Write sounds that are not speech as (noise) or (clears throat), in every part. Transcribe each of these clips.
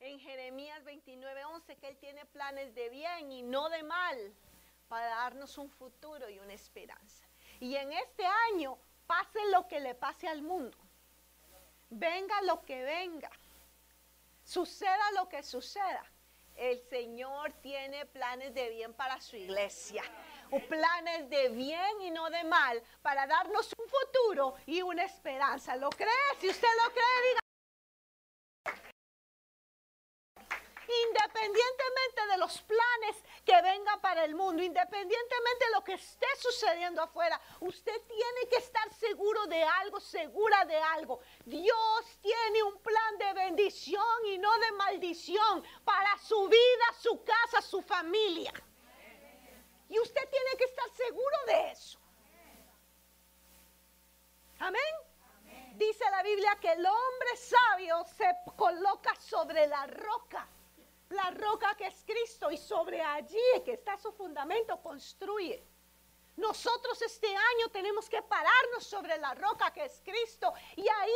en Jeremías 29, 11 que Él tiene planes de bien y no de mal para darnos un futuro y una esperanza. Y en este año, pase lo que le pase al mundo, venga lo que venga, suceda lo que suceda, el Señor tiene planes de bien para su iglesia. Planes de bien y no de mal para darnos un futuro y una esperanza. ¿Lo cree? Si usted lo cree, diga. Independientemente de los planes que vengan para el mundo, independientemente de lo que esté sucediendo afuera, usted tiene que estar seguro de algo, segura de algo. Dios tiene un plan de bendición y no de maldición para su vida, su casa, su familia. Y usted tiene que estar seguro de eso. Amén. Dice la Biblia que el hombre sabio se coloca sobre la roca la roca que es Cristo y sobre allí que está su fundamento construye. Nosotros este año tenemos que pararnos sobre la roca que es Cristo y ahí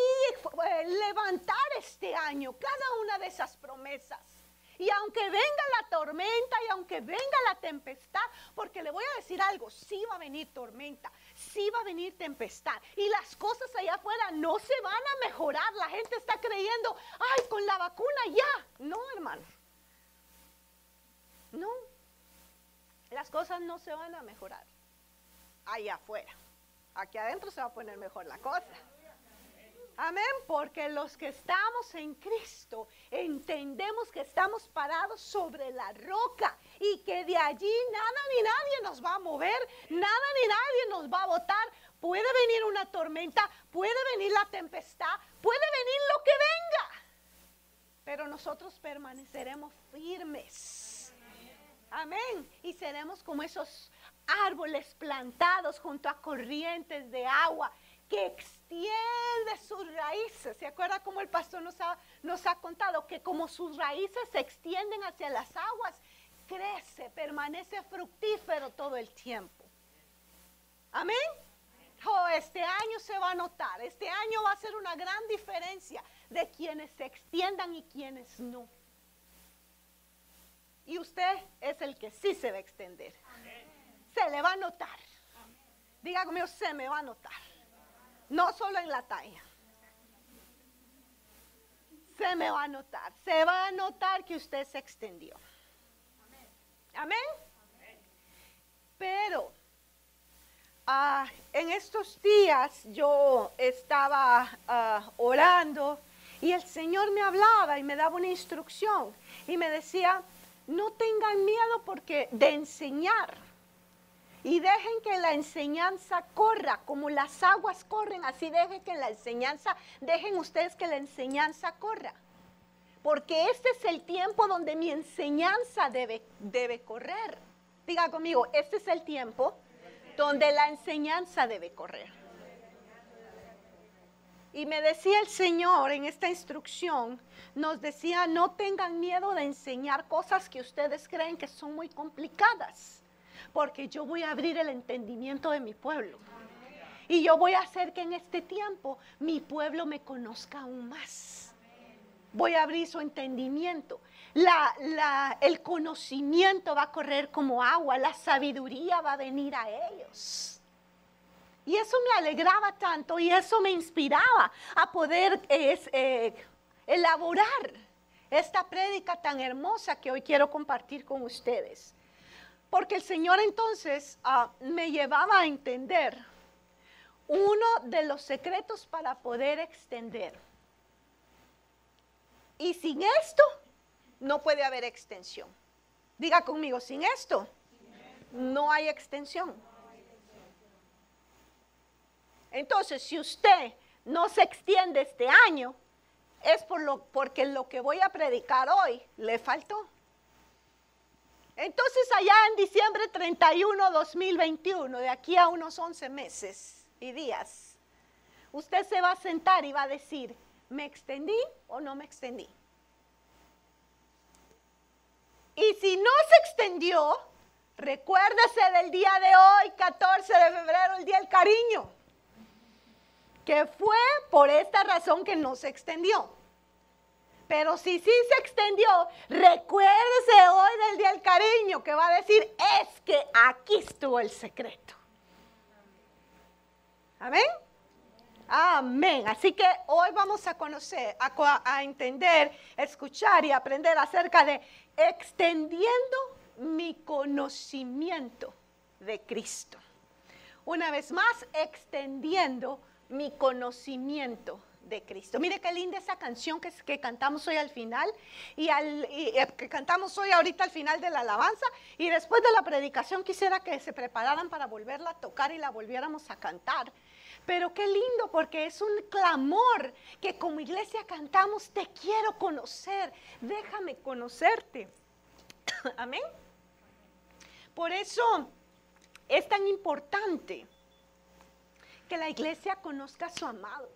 eh, levantar este año cada una de esas promesas. Y aunque venga la tormenta y aunque venga la tempestad, porque le voy a decir algo, sí va a venir tormenta, sí va a venir tempestad. Y las cosas allá afuera no se van a mejorar. La gente está creyendo, ay, con la vacuna ya. No, hermano. No, las cosas no se van a mejorar allá afuera. Aquí adentro se va a poner mejor la cosa. Amén, porque los que estamos en Cristo entendemos que estamos parados sobre la roca y que de allí nada ni nadie nos va a mover, nada ni nadie nos va a botar. Puede venir una tormenta, puede venir la tempestad, puede venir lo que venga, pero nosotros permaneceremos firmes Amén. Y seremos como esos árboles plantados junto a corrientes de agua que extiende sus raíces. ¿Se acuerda cómo el pastor nos ha, nos ha contado? Que como sus raíces se extienden hacia las aguas, crece, permanece fructífero todo el tiempo. Amén. Oh, este año se va a notar, este año va a ser una gran diferencia de quienes se extiendan y quienes no. Y usted es el que sí se va a extender. Se le va a notar. Diga conmigo, se me va a notar. No solo en la talla. Se me va a notar. Se va a notar que usted se extendió. Amén. Pero ah, en estos días yo estaba ah, orando y el Señor me hablaba y me daba una instrucción y me decía, no tengan miedo porque de enseñar. Y dejen que la enseñanza corra, como las aguas corren, así dejen que la enseñanza, dejen ustedes que la enseñanza corra. Porque este es el tiempo donde mi enseñanza debe, debe correr. Diga conmigo, este es el tiempo donde la enseñanza debe correr. Y me decía el Señor en esta instrucción, nos decía, no tengan miedo de enseñar cosas que ustedes creen que son muy complicadas, porque yo voy a abrir el entendimiento de mi pueblo. Y yo voy a hacer que en este tiempo mi pueblo me conozca aún más. Voy a abrir su entendimiento. el conocimiento va a correr como agua, la sabiduría va a venir a ellos. Y eso me alegraba tanto y eso me inspiraba a poder eh, elaborar esta prédica tan hermosa que hoy quiero compartir con ustedes. Porque el Señor entonces ah, me llevaba a entender uno de los secretos para poder extender. Y sin esto no puede haber extensión. Diga conmigo, sin esto no hay extensión. Entonces, si usted no se extiende este año, es por lo, porque lo que voy a predicar hoy le faltó. Entonces, allá en diciembre 31, 2021, de aquí a unos 11 meses y días, usted se va a sentar y va a decir, ¿me extendí o no me extendí? Y si no se extendió, recuérdese del día de hoy, 14 de febrero, el día del cariño que fue por esta razón que no se extendió. Pero si sí se extendió, recuérdese hoy del día del cariño que va a decir, es que aquí estuvo el secreto. Amén. Amén. Así que hoy vamos a conocer, a, a, entender, escuchar y aprender acerca de extendiendo mi conocimiento de Cristo. Una vez más, extendiendo mi conocimiento de Cristo. Mire qué linda esa canción que, que cantamos hoy al final y, al, eh, que cantamos hoy ahorita al final de la alabanza y después de la predicación quisiera que se prepararan para volverla a tocar y la volviéramos a cantar. Pero qué lindo porque es un clamor que como iglesia cantamos, te quiero conocer, déjame conocerte. (coughs) Amén. Por eso es tan importante que la iglesia conozca a su amado.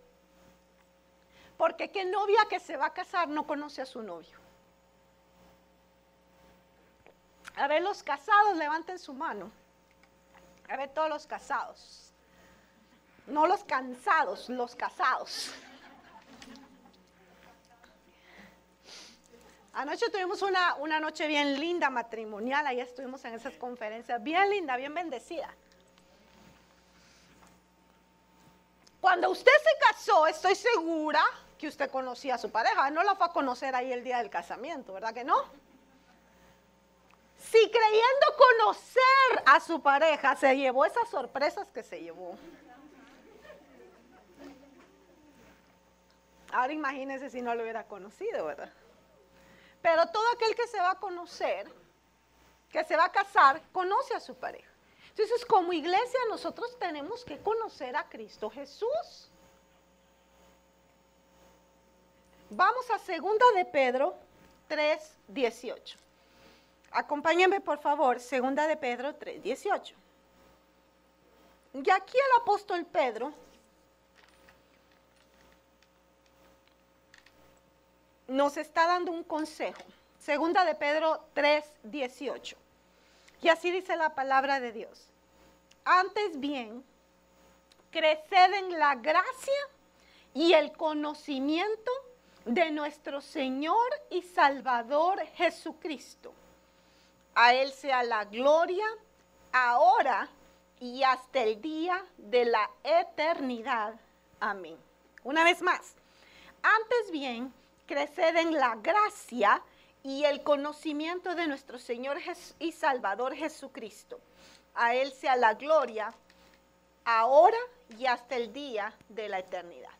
Porque qué novia que se va a casar no conoce a su novio. A ver, los casados, levanten su mano. A ver, todos los casados. No los cansados, los casados. Anoche tuvimos una, una noche bien linda matrimonial, ahí estuvimos en esas conferencias, bien linda, bien bendecida. Cuando usted se casó, estoy segura que usted conocía a su pareja. No la fue a conocer ahí el día del casamiento, ¿verdad que no? Si creyendo conocer a su pareja se llevó esas sorpresas que se llevó. Ahora imagínese si no lo hubiera conocido, ¿verdad? Pero todo aquel que se va a conocer, que se va a casar, conoce a su pareja. Entonces, como iglesia, nosotros tenemos que conocer a Cristo Jesús. Vamos a segunda de Pedro 3, 18. Acompáñenme, por favor, segunda de Pedro 3, 18. Y aquí el apóstol Pedro nos está dando un consejo. Segunda de Pedro 3, 18. Y así dice la palabra de Dios. Antes bien, creced en la gracia y el conocimiento de nuestro Señor y Salvador Jesucristo. A Él sea la gloria ahora y hasta el día de la eternidad. Amén. Una vez más, antes bien, creced en la gracia y el conocimiento de nuestro Señor y Salvador Jesucristo. A Él sea la gloria, ahora y hasta el día de la eternidad.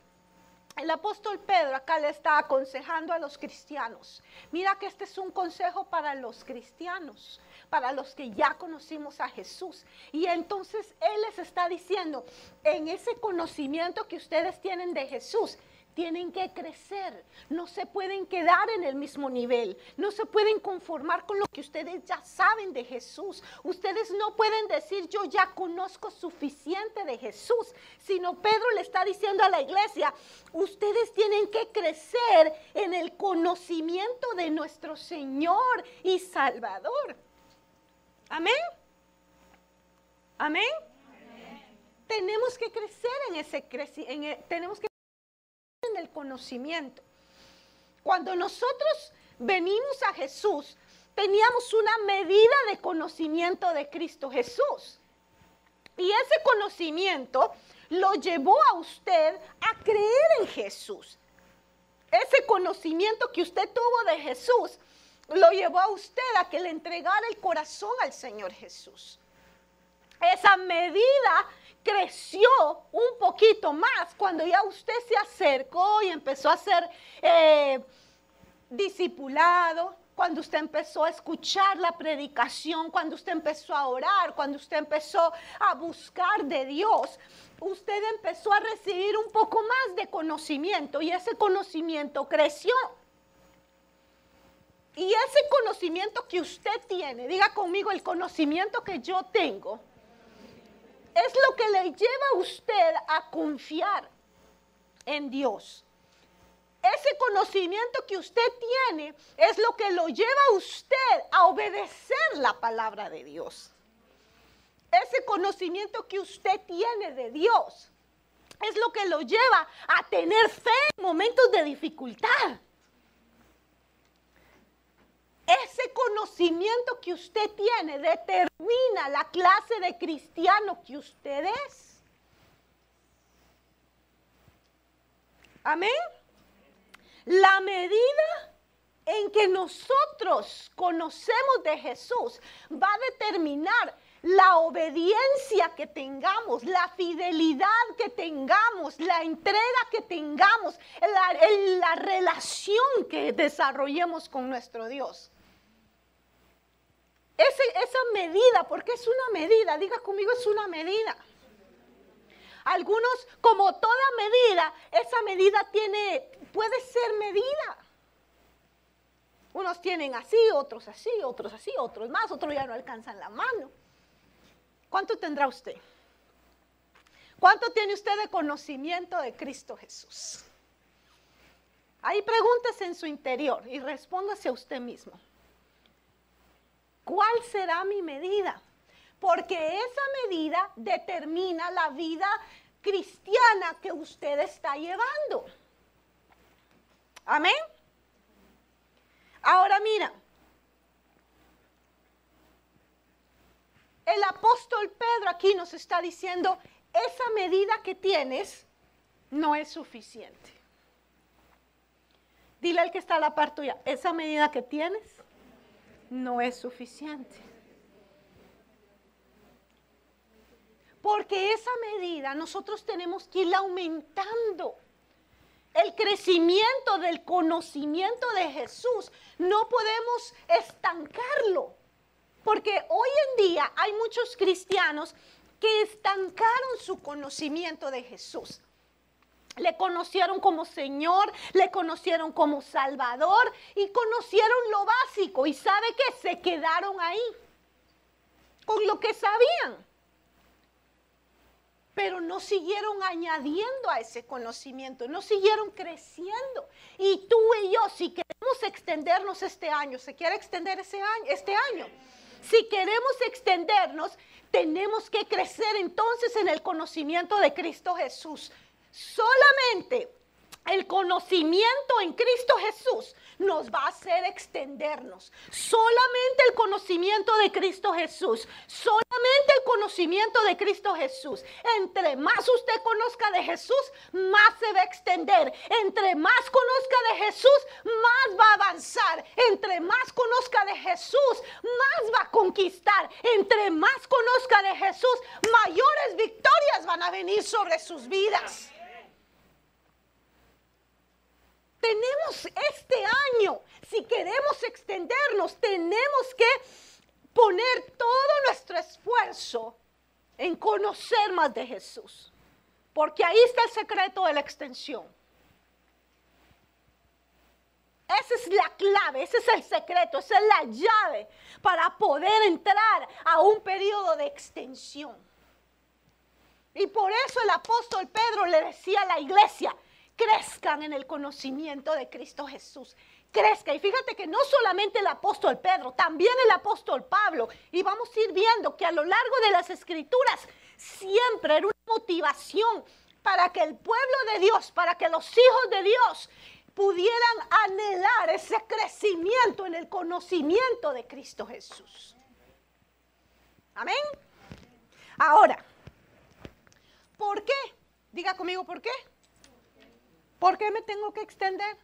El apóstol Pedro acá le está aconsejando a los cristianos. Mira que este es un consejo para los cristianos, para los que ya conocimos a Jesús. Y entonces Él les está diciendo, en ese conocimiento que ustedes tienen de Jesús, tienen que crecer, no se pueden quedar en el mismo nivel, no se pueden conformar con lo que ustedes ya saben de Jesús. Ustedes no pueden decir yo ya conozco suficiente de Jesús, sino Pedro le está diciendo a la iglesia, ustedes tienen que crecer en el conocimiento de nuestro Señor y Salvador. Amén. Amén. Tenemos que crecer en ese crecimiento, tenemos que el conocimiento. Cuando nosotros venimos a Jesús, teníamos una medida de conocimiento de Cristo Jesús. Y ese conocimiento lo llevó a usted a creer en Jesús. Ese conocimiento que usted tuvo de Jesús lo llevó a usted a que le entregara el corazón al Señor Jesús. Esa medida creció un poquito más cuando ya usted se acercó y empezó a ser eh, discipulado, cuando usted empezó a escuchar la predicación, cuando usted empezó a orar, cuando usted empezó a buscar de Dios, usted empezó a recibir un poco más de conocimiento y ese conocimiento creció. Y ese conocimiento que usted tiene, diga conmigo el conocimiento que yo tengo, es lo que le lleva a usted a confiar en Dios. Ese conocimiento que usted tiene es lo que lo lleva a usted a obedecer la palabra de Dios. Ese conocimiento que usted tiene de Dios es lo que lo lleva a tener fe en momentos de dificultad. Conocimiento que usted tiene determina la clase de cristiano que usted es. Amén. La medida en que nosotros conocemos de Jesús va a determinar la obediencia que tengamos, la fidelidad que tengamos, la entrega que tengamos, la, relación que desarrollemos con nuestro Dios. Esa medida, porque es una medida, diga conmigo, es una medida. Algunos, como toda medida, esa medida tiene, puede ser medida. Unos tienen así, otros así, otros así, otros más, otros ya no alcanzan la mano. ¿Cuánto tendrá usted? ¿Cuánto tiene usted de conocimiento de Cristo Jesús? Hay preguntas en su interior y respóndase a usted mismo. ¿Cuál será mi medida? Porque esa medida determina la vida cristiana que usted está llevando. Amén. Ahora mira, el apóstol Pedro aquí nos está diciendo, esa medida que tienes no es suficiente. Dile al que está a la par tuya, esa medida que tienes no es suficiente. Porque esa medida nosotros tenemos que irla aumentando. El crecimiento del conocimiento de Jesús no podemos estancarlo. Porque hoy en día hay muchos cristianos que estancaron su conocimiento de Jesús. Le conocieron como Señor, le conocieron como Salvador y conocieron lo básico. Y sabe que se quedaron ahí con lo que sabían. Pero no siguieron añadiendo a ese conocimiento, no siguieron creciendo. Y tú y yo, si queremos extendernos este año, ¿se quiere extender ese año, este año? Si queremos extendernos, tenemos que crecer entonces en el conocimiento de Cristo Jesús. Solamente el conocimiento en Cristo Jesús nos va a hacer extendernos. Solamente el conocimiento de Cristo Jesús. Solamente el conocimiento de Cristo Jesús. Entre más usted conozca de Jesús, más se va a extender. Entre más conozca de Jesús, más va a avanzar. Entre más conozca de Jesús, más va a conquistar. Entre más conozca de Jesús, mayores victorias van a venir sobre sus vidas. Tenemos este año, si queremos extendernos, tenemos que poner todo nuestro esfuerzo en conocer más de Jesús. Porque ahí está el secreto de la extensión. Esa es la clave, ese es el secreto, esa es la llave para poder entrar a un periodo de extensión. Y por eso el apóstol Pedro le decía a la iglesia, crezcan en el conocimiento de Cristo Jesús. Crezca. Y fíjate que no solamente el apóstol Pedro, también el apóstol Pablo. Y vamos a ir viendo que a lo largo de las escrituras siempre era una motivación para que el pueblo de Dios, para que los hijos de Dios pudieran anhelar ese crecimiento en el conocimiento de Cristo Jesús. Amén. Ahora, ¿por qué? Diga conmigo, ¿por qué? ¿Por qué me tengo que extender?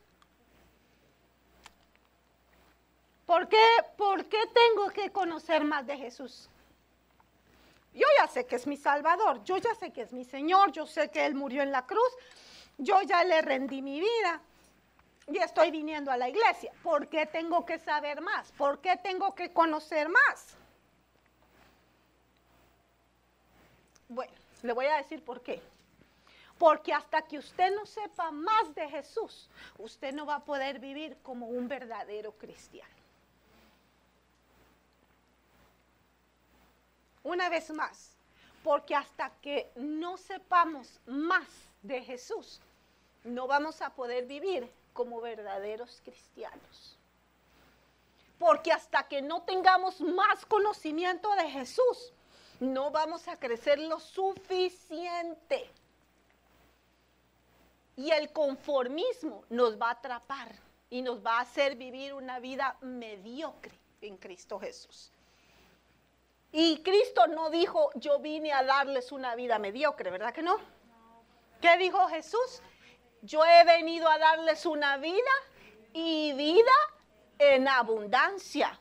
¿Por qué, ¿Por qué tengo que conocer más de Jesús? Yo ya sé que es mi Salvador, yo ya sé que es mi Señor, yo sé que Él murió en la cruz, yo ya le rendí mi vida y estoy viniendo a la iglesia. ¿Por qué tengo que saber más? ¿Por qué tengo que conocer más? Bueno, le voy a decir por qué. Porque hasta que usted no sepa más de Jesús, usted no va a poder vivir como un verdadero cristiano. Una vez más, porque hasta que no sepamos más de Jesús, no vamos a poder vivir como verdaderos cristianos. Porque hasta que no tengamos más conocimiento de Jesús, no vamos a crecer lo suficiente y el conformismo nos va a atrapar y nos va a hacer vivir una vida mediocre en Cristo Jesús. Y Cristo no dijo, yo vine a darles una vida mediocre, ¿verdad que no? ¿Qué dijo Jesús? Yo he venido a darles una vida y vida en abundancia.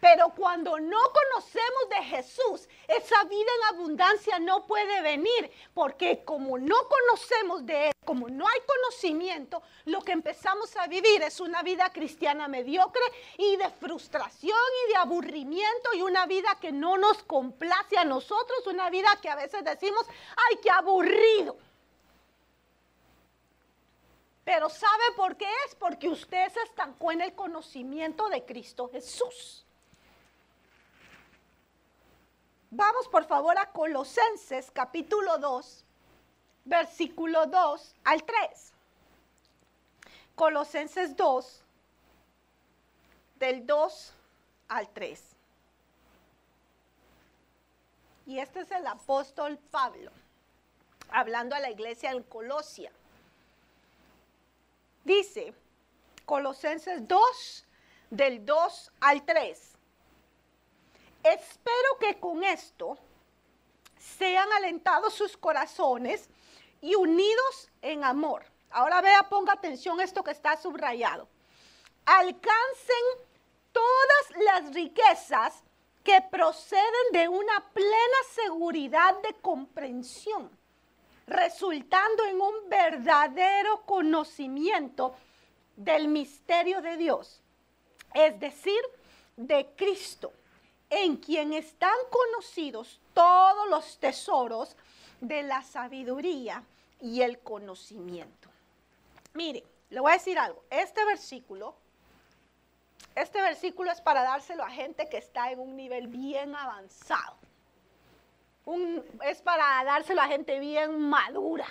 Pero cuando no conocemos de Jesús, esa vida en abundancia no puede venir, porque como no conocemos de Él, como no hay conocimiento, lo que empezamos a vivir es una vida cristiana mediocre y de frustración y de aburrimiento y una vida que no nos complace a nosotros, una vida que a veces decimos, ay, qué aburrido. Pero ¿sabe por qué es? Porque usted se estancó en el conocimiento de Cristo Jesús. Vamos por favor a Colosenses capítulo 2, versículo 2 al 3. Colosenses 2, del 2 al 3. Y este es el apóstol Pablo, hablando a la iglesia en Colosia. Dice, Colosenses 2, del 2 al 3. Espero que con esto sean alentados sus corazones y unidos en amor. Ahora vea, ponga atención esto que está subrayado. Alcancen todas las riquezas que proceden de una plena seguridad de comprensión, resultando en un verdadero conocimiento del misterio de Dios, es decir, de Cristo en quien están conocidos todos los tesoros de la sabiduría y el conocimiento. Mire, le voy a decir algo. Este versículo, este versículo es para dárselo a gente que está en un nivel bien avanzado. es para dárselo a gente bien madura.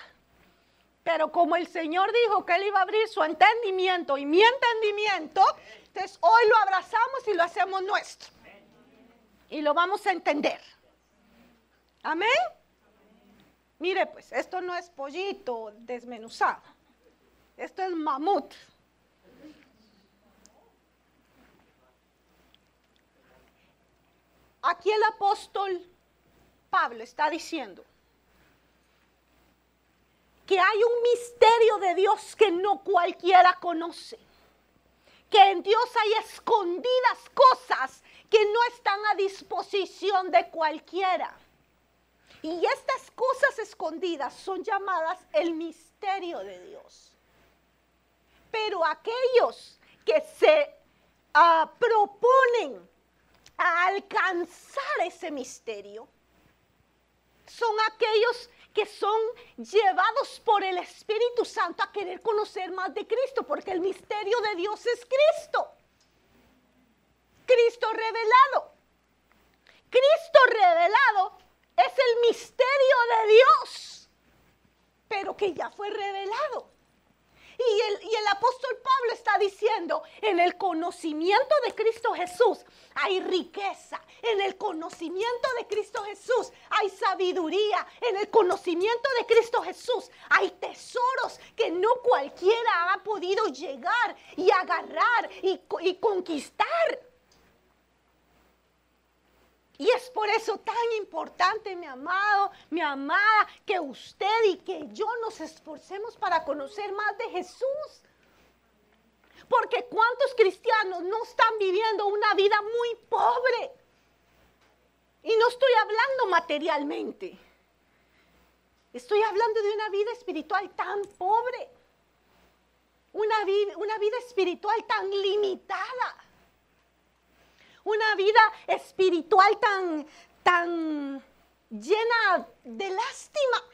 Pero como el Señor dijo que Él iba a abrir su entendimiento y mi entendimiento, entonces hoy lo abrazamos y lo hacemos nuestro y lo vamos a entender. Amén. Mire, pues esto no es pollito desmenuzado. Esto es mamut. Aquí el apóstol Pablo está diciendo que hay un misterio de Dios que no cualquiera conoce. Que en Dios hay escondidas cosas que no están a disposición de cualquiera. Y estas cosas escondidas son llamadas el misterio de Dios. Pero aquellos que se ah, proponen alcanzar ese misterio son aquellos que son llevados por el Espíritu Santo a querer conocer más de Cristo, porque el misterio de Dios es Cristo. Cristo revelado. Cristo revelado es el misterio de Dios, pero que ya fue revelado. Y el, y el, apóstol Pablo está diciendo, en el conocimiento de Cristo Jesús hay riqueza, en el conocimiento de Cristo Jesús hay sabiduría, en el conocimiento de Cristo Jesús hay tesoros que no cualquiera ha podido llegar y agarrar y, y conquistar. Y es por eso tan importante, mi amado, mi amada, que usted y que yo nos esforcemos para conocer más de Jesús. Porque cuántos cristianos no están viviendo una vida muy pobre. Y no estoy hablando materialmente. Estoy hablando de una vida espiritual tan pobre. Una vida, una vida espiritual tan limitada una vida espiritual tan, tan llena de lástima.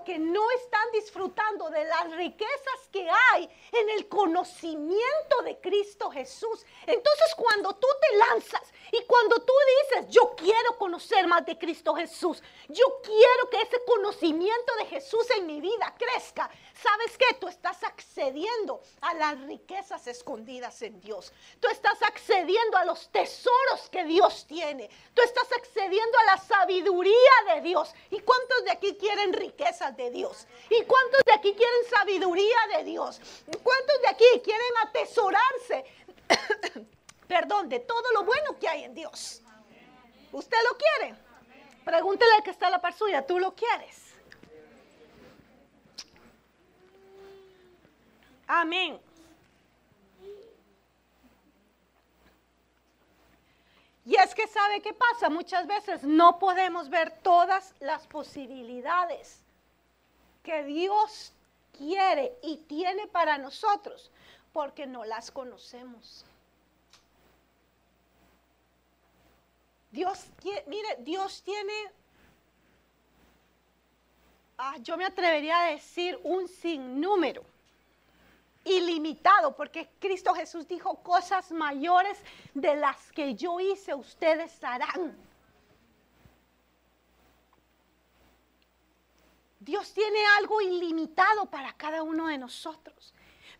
Porque no están disfrutando de las riquezas que hay en el conocimiento de Cristo Jesús. Entonces cuando tú te lanzas y cuando tú dices, yo quiero conocer más de Cristo Jesús, yo quiero que ese conocimiento de Jesús en mi vida crezca, ¿sabes qué? Tú estás accediendo a las riquezas escondidas en Dios. Tú estás accediendo a los tesoros que Dios tiene. Tú estás accediendo a la sabiduría de Dios. ¿Y cuántos de aquí quieren riqueza? De Dios? ¿Y cuántos de aquí quieren sabiduría de Dios? ¿Cuántos de aquí quieren atesorarse, (coughs) perdón, de todo lo bueno que hay en Dios? ¿Usted lo quiere? Pregúntele al que está la par suya, ¿tú lo quieres? Amén. Y es que sabe qué pasa, muchas veces no podemos ver todas las posibilidades que Dios quiere y tiene para nosotros porque no las conocemos. Dios, mire, Dios tiene, ah, yo me atrevería a decir un sinnúmero ilimitado, porque Cristo Jesús dijo, cosas mayores de las que yo hice, ustedes harán. Dios tiene algo ilimitado para cada uno de nosotros,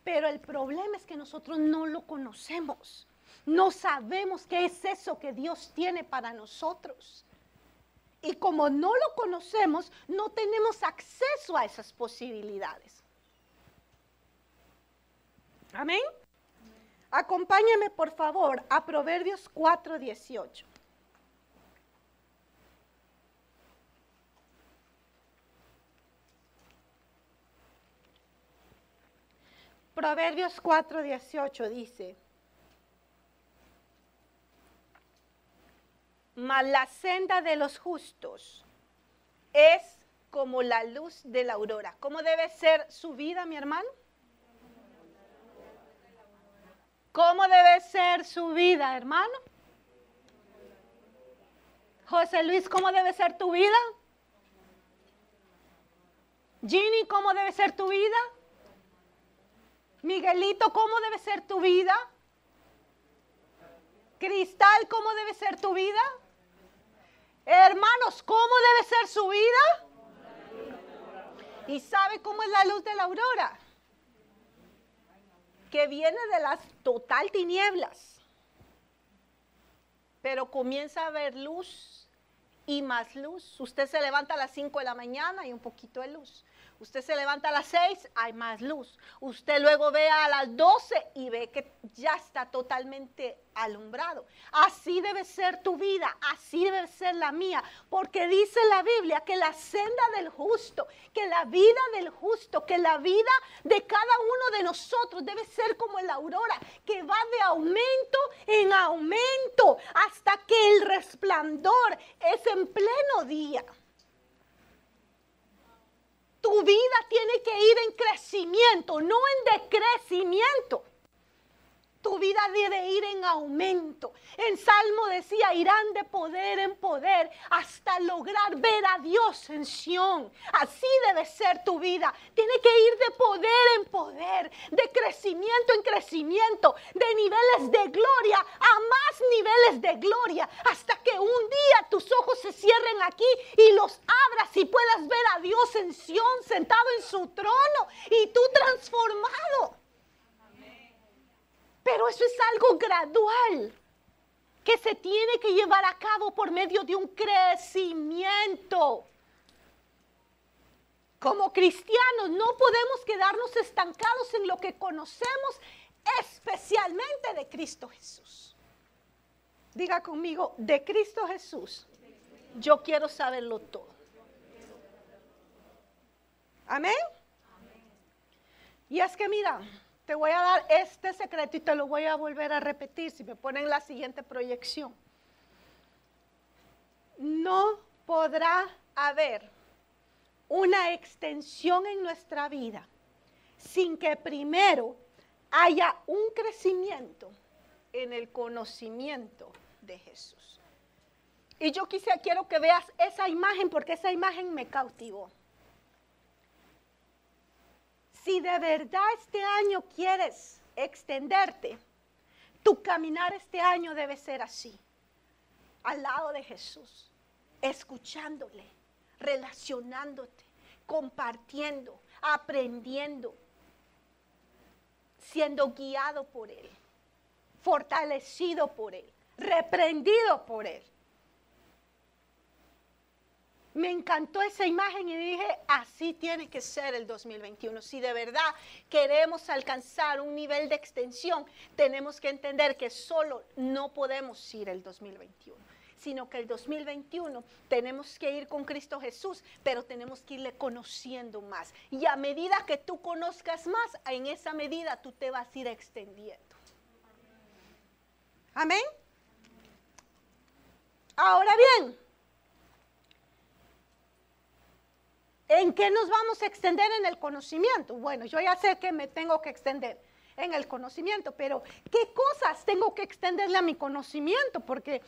pero el problema es que nosotros no lo conocemos. No sabemos qué es eso que Dios tiene para nosotros. Y como no lo conocemos, no tenemos acceso a esas posibilidades. Amén. Acompáñeme por favor a Proverbios 4:18. Proverbios 4:18 dice, mas la senda de los justos es como la luz de la aurora. ¿Cómo debe ser su vida, mi hermano? ¿Cómo debe ser su vida, hermano? José Luis, ¿cómo debe ser tu vida? Ginny, ¿cómo debe ser tu vida? Miguelito, ¿cómo debe ser tu vida? Cristal, ¿cómo debe ser tu vida? Hermanos, ¿cómo debe ser su vida? ¿Y sabe cómo es la luz de la aurora? que viene de las total tinieblas, pero comienza a ver luz y más luz. Usted se levanta a las 5 de la mañana y un poquito de luz. Usted se levanta a las 6, hay más luz. Usted luego ve a las 12 y ve que ya está totalmente alumbrado. Así debe ser tu vida, así debe ser la mía, porque dice la Biblia que la senda del justo, que la vida del justo, que la vida de cada uno de nosotros debe ser como la aurora, que va de aumento en aumento hasta que el resplandor es en pleno día. Tu vida tiene que ir en crecimiento, no en decrecimiento. Tu vida debe ir en aumento. En Salmo decía, irán de poder en poder hasta lograr ver a Dios en Sión. Así debe ser tu vida. Tiene que ir de poder en poder, de crecimiento en crecimiento, de niveles de gloria a más niveles de gloria, hasta que un día tus ojos se cierren aquí y los abras y puedas ver a Dios en Sión sentado en su trono y tú transformado. Pero eso es algo gradual que se tiene que llevar a cabo por medio de un crecimiento. Como cristianos no podemos quedarnos estancados en lo que conocemos, especialmente de Cristo Jesús. Diga conmigo, de Cristo Jesús, yo quiero saberlo todo. Amén. Y es que mira, te voy a dar este secreto y te lo voy a volver a repetir si me ponen la siguiente proyección. No podrá haber una extensión en nuestra vida sin que primero haya un crecimiento en el conocimiento de Jesús. Y yo quisiera, quiero que veas esa imagen porque esa imagen me cautivó. Si de verdad este año quieres extenderte, tu caminar este año debe ser así, al lado de Jesús, escuchándole, relacionándote, compartiendo, aprendiendo, siendo guiado por Él, fortalecido por Él, reprendido por Él. Me encantó esa imagen y dije, así tiene que ser el 2021. Si de verdad queremos alcanzar un nivel de extensión, tenemos que entender que solo no podemos ir el 2021, sino que el 2021 tenemos que ir con Cristo Jesús, pero tenemos que irle conociendo más. Y a medida que tú conozcas más, en esa medida tú te vas a ir extendiendo. Amén. Ahora bien, ¿En qué nos vamos a extender en el conocimiento? Bueno, yo ya sé que me tengo que extender en el conocimiento, pero ¿qué cosas tengo que extenderle a mi conocimiento? Porque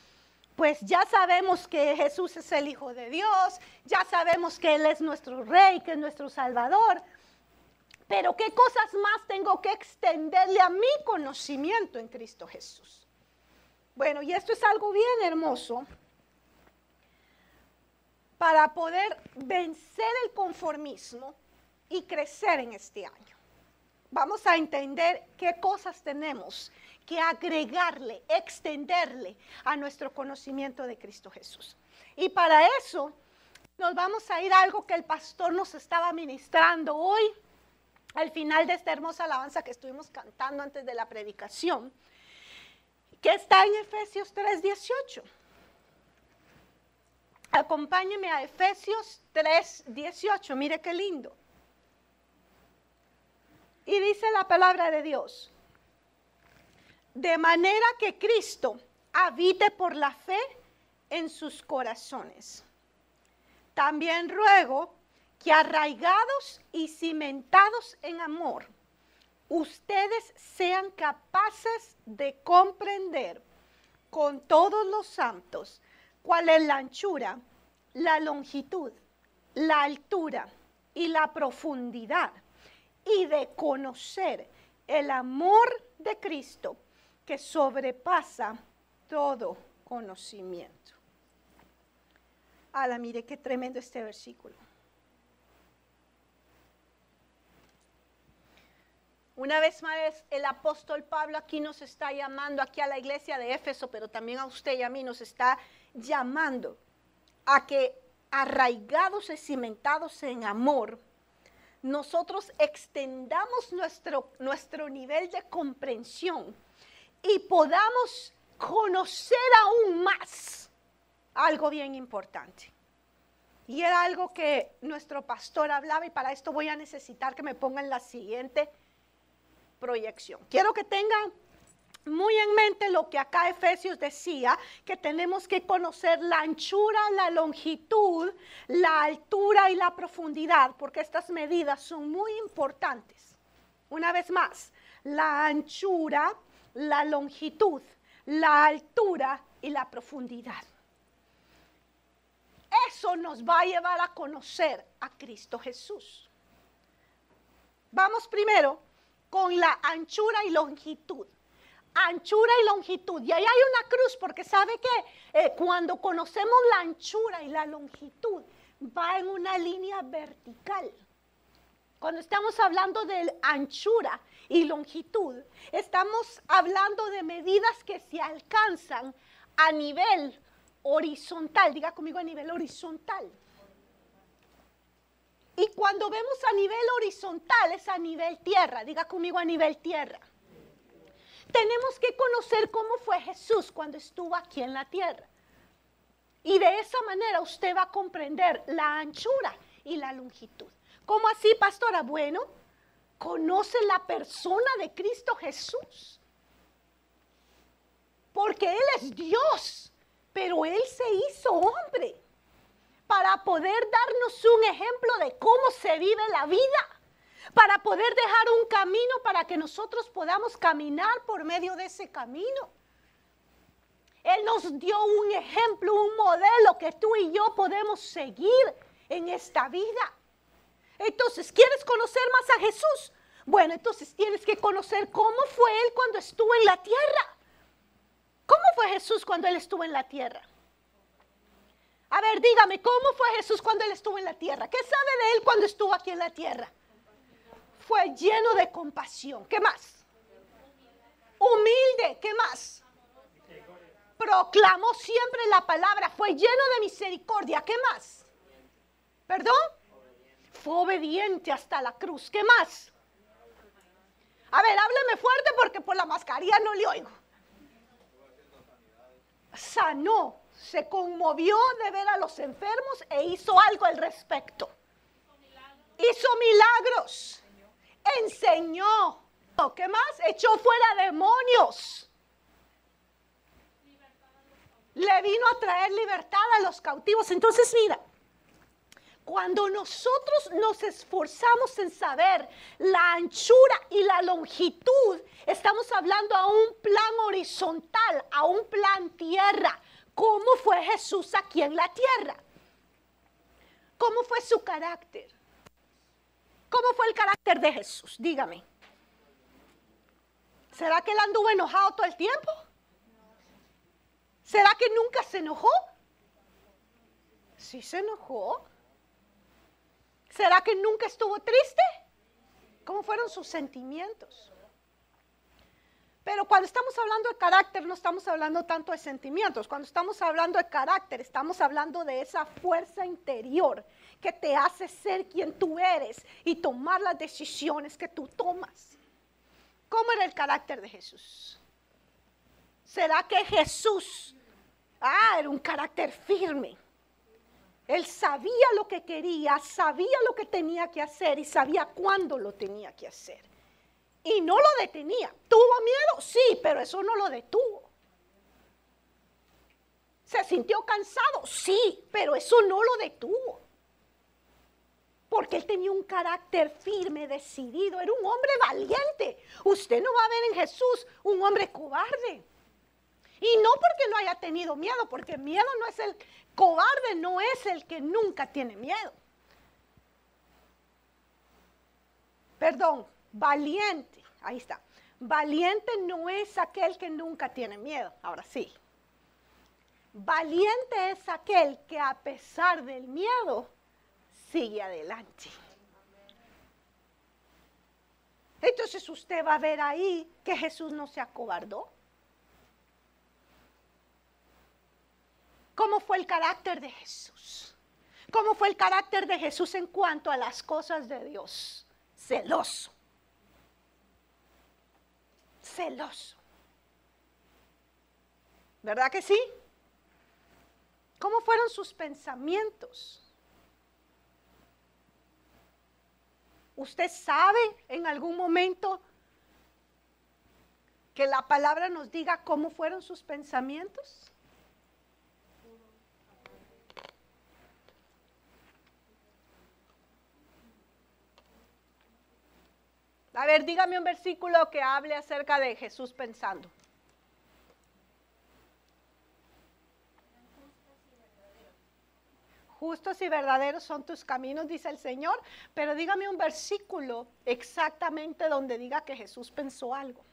pues ya sabemos que Jesús es el Hijo de Dios, ya sabemos que Él es nuestro Rey, que es nuestro Salvador, pero ¿qué cosas más tengo que extenderle a mi conocimiento en Cristo Jesús? Bueno, y esto es algo bien hermoso para poder vencer el conformismo y crecer en este año. Vamos a entender qué cosas tenemos que agregarle, extenderle a nuestro conocimiento de Cristo Jesús. Y para eso nos vamos a ir a algo que el pastor nos estaba ministrando hoy, al final de esta hermosa alabanza que estuvimos cantando antes de la predicación, que está en Efesios 3:18. Acompáñeme a Efesios 3, 18. Mire qué lindo. Y dice la palabra de Dios. De manera que Cristo habite por la fe en sus corazones. También ruego que arraigados y cimentados en amor, ustedes sean capaces de comprender con todos los santos cuál es la anchura, la longitud, la altura y la profundidad, y de conocer el amor de Cristo que sobrepasa todo conocimiento. Ala, mire qué tremendo este versículo. Una vez más, el apóstol Pablo aquí nos está llamando, aquí a la iglesia de Éfeso, pero también a usted y a mí nos está llamando a que arraigados y cimentados en amor, nosotros extendamos nuestro, nuestro nivel de comprensión y podamos conocer aún más algo bien importante. Y era algo que nuestro pastor hablaba y para esto voy a necesitar que me pongan la siguiente proyección. Quiero que tengan muy en mente lo que acá Efesios decía, que tenemos que conocer la anchura, la longitud, la altura y la profundidad, porque estas medidas son muy importantes. Una vez más, la anchura, la longitud, la altura y la profundidad. Eso nos va a llevar a conocer a Cristo Jesús. Vamos primero con la anchura y longitud anchura y longitud. Y ahí hay una cruz, porque sabe que eh, cuando conocemos la anchura y la longitud, va en una línea vertical. Cuando estamos hablando de anchura y longitud, estamos hablando de medidas que se alcanzan a nivel horizontal. Diga conmigo a nivel horizontal. Y cuando vemos a nivel horizontal es a nivel tierra. Diga conmigo a nivel tierra. Tenemos que conocer cómo fue Jesús cuando estuvo aquí en la tierra. Y de esa manera usted va a comprender la anchura y la longitud. ¿Cómo así, pastora? Bueno, conoce la persona de Cristo Jesús. Porque Él es Dios, pero Él se hizo hombre para poder darnos un ejemplo de cómo se vive la vida para poder dejar un camino para que nosotros podamos caminar por medio de ese camino. Él nos dio un ejemplo, un modelo que tú y yo podemos seguir en esta vida. Entonces, ¿quieres conocer más a Jesús? Bueno, entonces tienes que conocer cómo fue Él cuando estuvo en la tierra. ¿Cómo fue Jesús cuando Él estuvo en la tierra? A ver, dígame, ¿cómo fue Jesús cuando Él estuvo en la tierra? ¿Qué sabe de Él cuando estuvo aquí en la tierra? Fue lleno de compasión. ¿Qué más? Humilde. ¿Qué más? Proclamó siempre la palabra. Fue lleno de misericordia. ¿Qué más? ¿Perdón? Fue obediente hasta la cruz. ¿Qué más? A ver, hábleme fuerte porque por la mascarilla no le oigo. Sanó, se conmovió de ver a los enfermos e hizo algo al respecto. Hizo milagros. Enseñó. ¿Qué más? Echó fuera demonios. Le vino a traer libertad a los cautivos. Entonces, mira, cuando nosotros nos esforzamos en saber la anchura y la longitud, estamos hablando a un plan horizontal, a un plan tierra. ¿Cómo fue Jesús aquí en la tierra? ¿Cómo fue su carácter? ¿Cómo fue el carácter de Jesús? Dígame. ¿Será que él anduvo enojado todo el tiempo? ¿Será que nunca se enojó? Sí se enojó. ¿Será que nunca estuvo triste? ¿Cómo fueron sus sentimientos? Pero cuando estamos hablando de carácter, no estamos hablando tanto de sentimientos. Cuando estamos hablando de carácter, estamos hablando de esa fuerza interior que te hace ser quien tú eres y tomar las decisiones que tú tomas. ¿Cómo era el carácter de Jesús? ¿Será que Jesús, ah, era un carácter firme? Él sabía lo que quería, sabía lo que tenía que hacer y sabía cuándo lo tenía que hacer. Y no lo detenía. ¿Tuvo miedo? Sí, pero eso no lo detuvo. ¿Se sintió cansado? Sí, pero eso no lo detuvo. Porque él tenía un carácter firme, decidido, era un hombre valiente. Usted no va a ver en Jesús un hombre cobarde. Y no porque no haya tenido miedo, porque miedo no es el cobarde, no es el que nunca tiene miedo. Perdón, valiente, ahí está. Valiente no es aquel que nunca tiene miedo, ahora sí. Valiente es aquel que a pesar del miedo sigue adelante. Entonces usted va a ver ahí que Jesús no se acobardó. ¿Cómo fue el carácter de Jesús? ¿Cómo fue el carácter de Jesús en cuanto a las cosas de Dios? Celoso. Celoso. ¿Verdad que sí? ¿Cómo fueron sus pensamientos? ¿Usted sabe en algún momento que la palabra nos diga cómo fueron sus pensamientos? A ver, dígame un versículo que hable acerca de Jesús pensando. Justos y verdaderos son tus caminos, dice el Señor, pero dígame un versículo exactamente donde diga que Jesús pensó algo.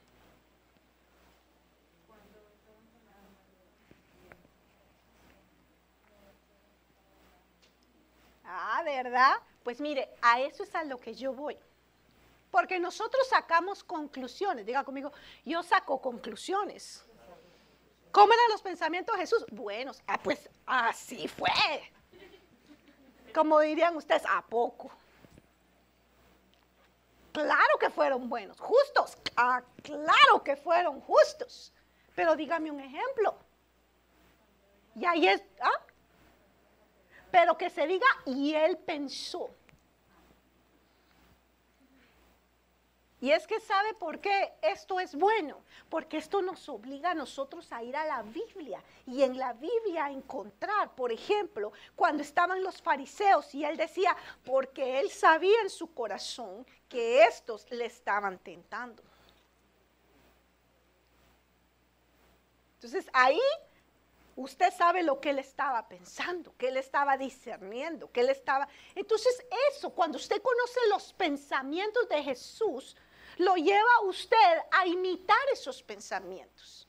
Ah, ¿verdad? Pues mire, a eso es a lo que yo voy. Porque nosotros sacamos conclusiones. Diga conmigo, yo saco conclusiones. ¿Cómo eran los pensamientos de Jesús? Buenos. Ah, pues así fue. Como dirían ustedes, ¿a poco? Claro que fueron buenos, justos. Ah, claro que fueron justos. Pero dígame un ejemplo. Y ahí es, ¿ah? Pero que se diga, y él pensó. Y es que sabe por qué esto es bueno, porque esto nos obliga a nosotros a ir a la Biblia y en la Biblia a encontrar, por ejemplo, cuando estaban los fariseos y él decía, porque él sabía en su corazón que estos le estaban tentando. Entonces ahí usted sabe lo que él estaba pensando, que él estaba discerniendo, que él estaba... Entonces eso, cuando usted conoce los pensamientos de Jesús, lo lleva usted a imitar esos pensamientos.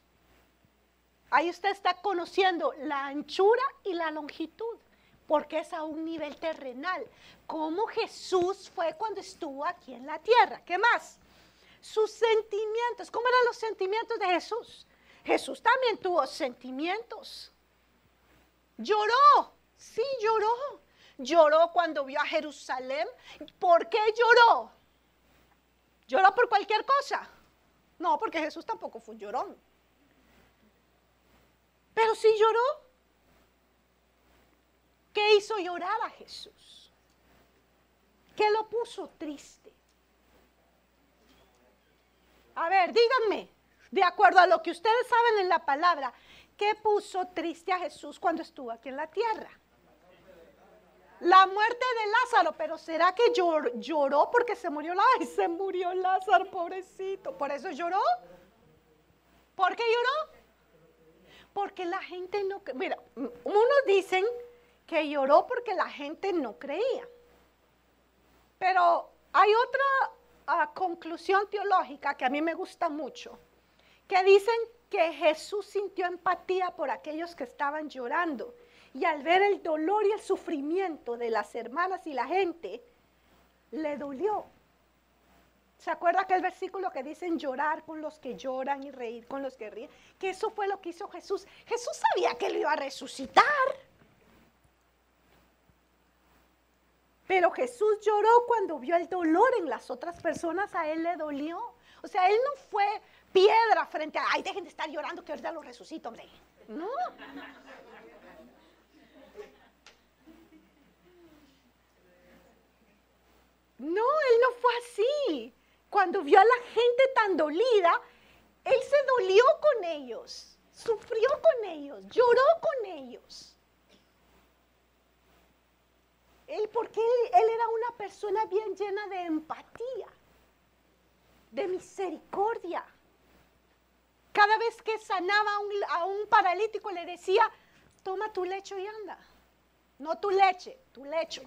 Ahí usted está conociendo la anchura y la longitud, porque es a un nivel terrenal. Como Jesús fue cuando estuvo aquí en la tierra. ¿Qué más? Sus sentimientos. ¿Cómo eran los sentimientos de Jesús? Jesús también tuvo sentimientos. Lloró, sí lloró. lloró cuando vio a Jerusalén. ¿Por qué lloró? ¿Lloró por cualquier cosa? No, porque Jesús tampoco fue un llorón. Pero sí lloró. ¿Qué hizo llorar a Jesús? ¿Qué lo puso triste? A ver, díganme, de acuerdo a lo que ustedes saben en la palabra, ¿qué puso triste a Jesús cuando estuvo aquí en la tierra? La muerte de Lázaro, pero ¿será que lloró porque se murió Lázaro? se murió Lázaro, pobrecito. ¿Por eso lloró? ¿Por qué lloró? Porque la gente no... Mira, unos dicen que lloró porque la gente no creía. Pero hay otra ah, conclusión teológica que a mí me gusta mucho, que dicen que Jesús sintió empatía por aquellos que estaban llorando. Y al ver el dolor y el sufrimiento de las hermanas y la gente, le dolió. ¿Se acuerda aquel versículo que dicen llorar con los que lloran y reír con los que ríen? Que eso fue lo que hizo Jesús. Jesús sabía que lo iba a resucitar. Pero Jesús lloró cuando vio el dolor en las otras personas, a él le dolió. O sea, él no fue piedra frente a, ay, dejen de estar llorando que ahorita lo resucito, hombre. No él no fue así cuando vio a la gente tan dolida, él se dolió con ellos, sufrió con ellos, lloró con ellos. Él, porque él, era una persona bien llena de empatía, de misericordia. Cada vez que sanaba a un, paralítico le decía, toma tu lecho y anda. No tu leche, tu lecho.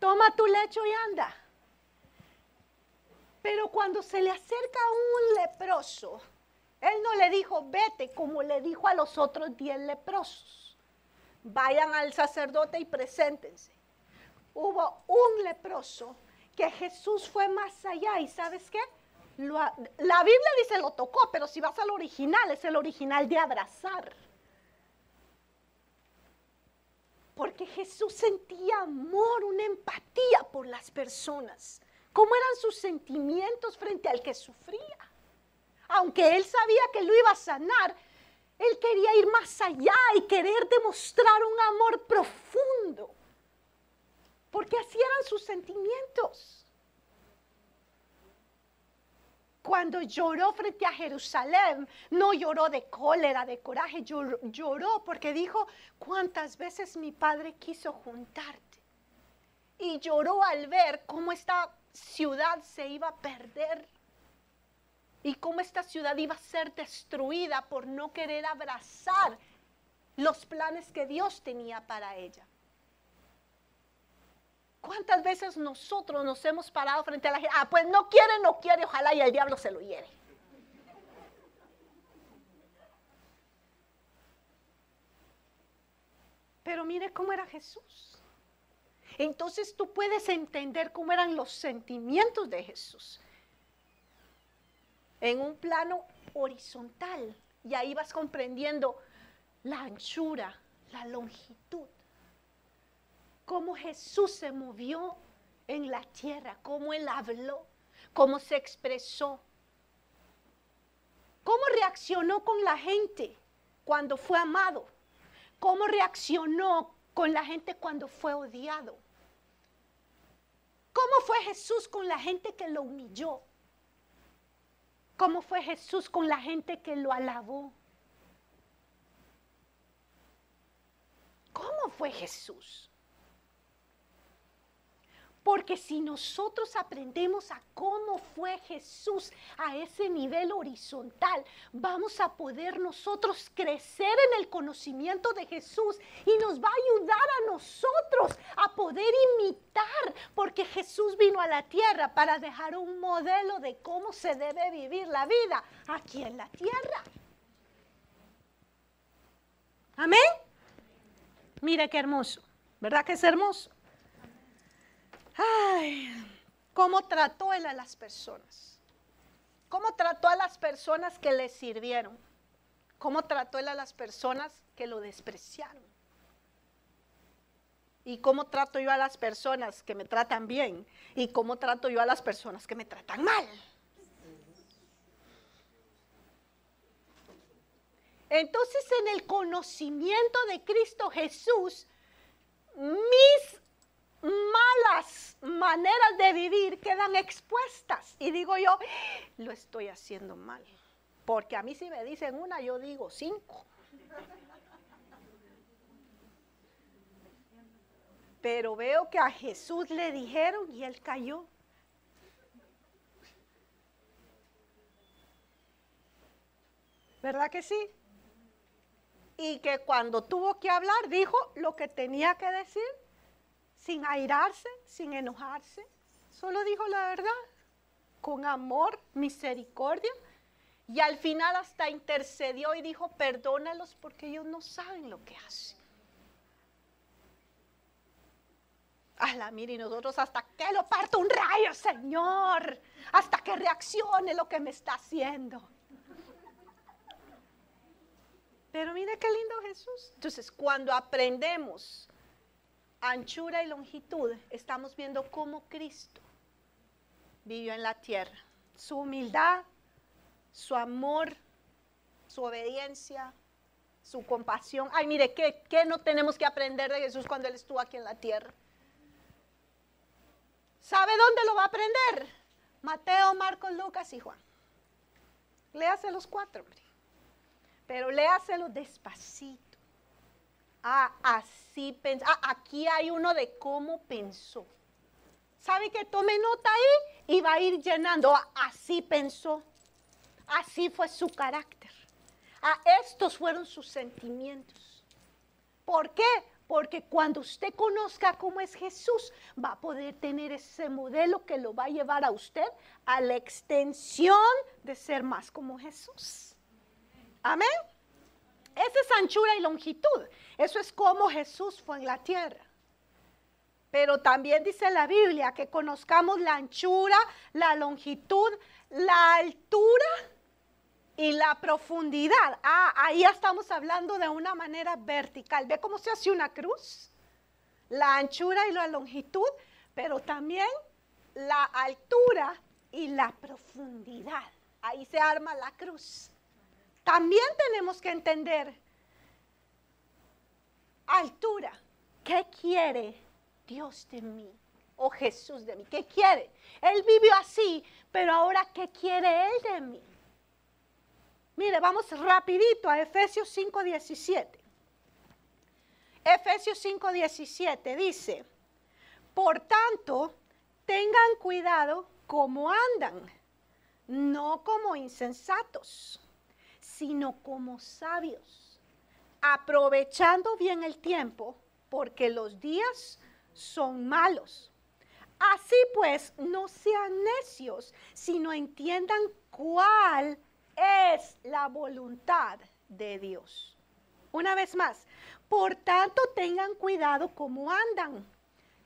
Toma tu lecho y anda. Pero cuando se le acerca un leproso, él no le dijo, vete, como le dijo a los otros diez leprosos. Vayan al sacerdote y preséntense. Hubo un leproso que Jesús fue más allá y ¿sabes qué? la Biblia dice lo tocó, pero si vas al original, es el original de abrazar. Porque Jesús sentía amor, una empatía por las personas cómo eran sus sentimientos frente al que sufría. Aunque él sabía que lo iba a sanar, él quería ir más allá y querer demostrar un amor profundo. Porque así eran sus sentimientos. Cuando lloró frente a Jerusalén, no lloró de cólera, de coraje, lloró, porque dijo, ¿cuántas veces mi padre quiso juntarte? Y lloró al ver cómo estaba ciudad se iba a perder y cómo esta ciudad iba a ser destruida por no querer abrazar los planes que Dios tenía para ella. ¿Cuántas veces nosotros nos hemos parado frente a la gente? Ah, pues no quiere, no quiere, ojalá y el diablo se lo hiere. Pero mire cómo era Jesús entonces tú puedes entender cómo eran los sentimientos de Jesús en un plano horizontal. Y ahí vas comprendiendo la anchura, la longitud, cómo Jesús se movió en la tierra, cómo Él habló, cómo se expresó, cómo reaccionó con la gente cuando fue amado, cómo reaccionó con la gente cuando fue odiado. ¿Cómo fue Jesús con la gente que lo humilló? ¿Cómo fue Jesús con la gente que lo alabó? ¿Cómo fue Jesús? Porque si nosotros aprendemos a cómo fue Jesús a ese nivel horizontal, vamos a poder nosotros crecer en el conocimiento de Jesús y nos va a ayudar a nosotros a poder imitar, porque Jesús vino a la tierra para dejar un modelo de cómo se debe vivir la vida aquí en la tierra. Amén. Mira qué hermoso, ¿verdad que es hermoso? Ay, cómo trató él a las personas. Cómo trató a las personas que le sirvieron. Cómo trató él a las personas que lo despreciaron. y cómo trato yo a las personas que me tratan bien y cómo trato yo a las personas que me tratan mal. Entonces en el conocimiento de Cristo Jesús, mis malas maneras de vivir quedan expuestas. Y digo yo, lo estoy haciendo mal. Porque a mí si me dicen una, yo digo cinco. Pero veo que a Jesús le dijeron y él cayó. ¿Verdad que sí? Y que cuando tuvo que hablar dijo lo que tenía que decir sin airarse, sin enojarse. Solo dijo la verdad, con amor, misericordia. Y al final hasta intercedió y dijo, perdónalos porque ellos no saben lo que hacen. la mira, y nosotros hasta que lo parto un rayo, Señor, hasta que reaccione lo que me está haciendo. Pero mire qué lindo Jesús. Entonces, cuando aprendemos anchura y longitud, estamos viendo cómo Cristo vivió en la tierra. Su humildad, su amor, su obediencia, su compasión. Ay, mire, ¿qué, ¿qué, no tenemos que aprender de Jesús cuando Él estuvo aquí en la tierra? ¿Sabe dónde lo va a aprender? Mateo, Marcos, Lucas y Juan. Léase los cuatro, pero léaselo despacito. Ah, así pensó. Ah, aquí hay uno de cómo pensó. ¿Sabe que tome nota ahí? Y va a ir llenando. Ah, así pensó. Así fue su carácter. Ah, estos fueron sus sentimientos. ¿Por qué? Porque cuando usted conozca cómo es Jesús, va a poder tener ese modelo que lo va a llevar a usted a la extensión de ser más como Jesús. Amén. Esa es anchura y longitud. Eso es como Jesús fue en la tierra. Pero también dice la Biblia que conozcamos la anchura, la longitud, la altura y la profundidad. Ah, ahí estamos hablando de una manera vertical. ¿Ve cómo se hace una cruz? La anchura y la longitud, pero también la altura y la profundidad. Ahí se arma la cruz. También tenemos que entender altura. ¿Qué quiere Dios de mí? O Jesús de mí. ¿Qué quiere? Él vivió así, pero ahora ¿qué quiere Él de mí? Mire, vamos rapidito a Efesios 5:17. Efesios 5:17 dice, por tanto, tengan cuidado como andan, no como insensatos, sino como sabios aprovechando bien el tiempo, porque los días son malos. Así pues, no sean necios, sino entiendan cuál es la voluntad de Dios. Una vez más, por tanto tengan cuidado como andan,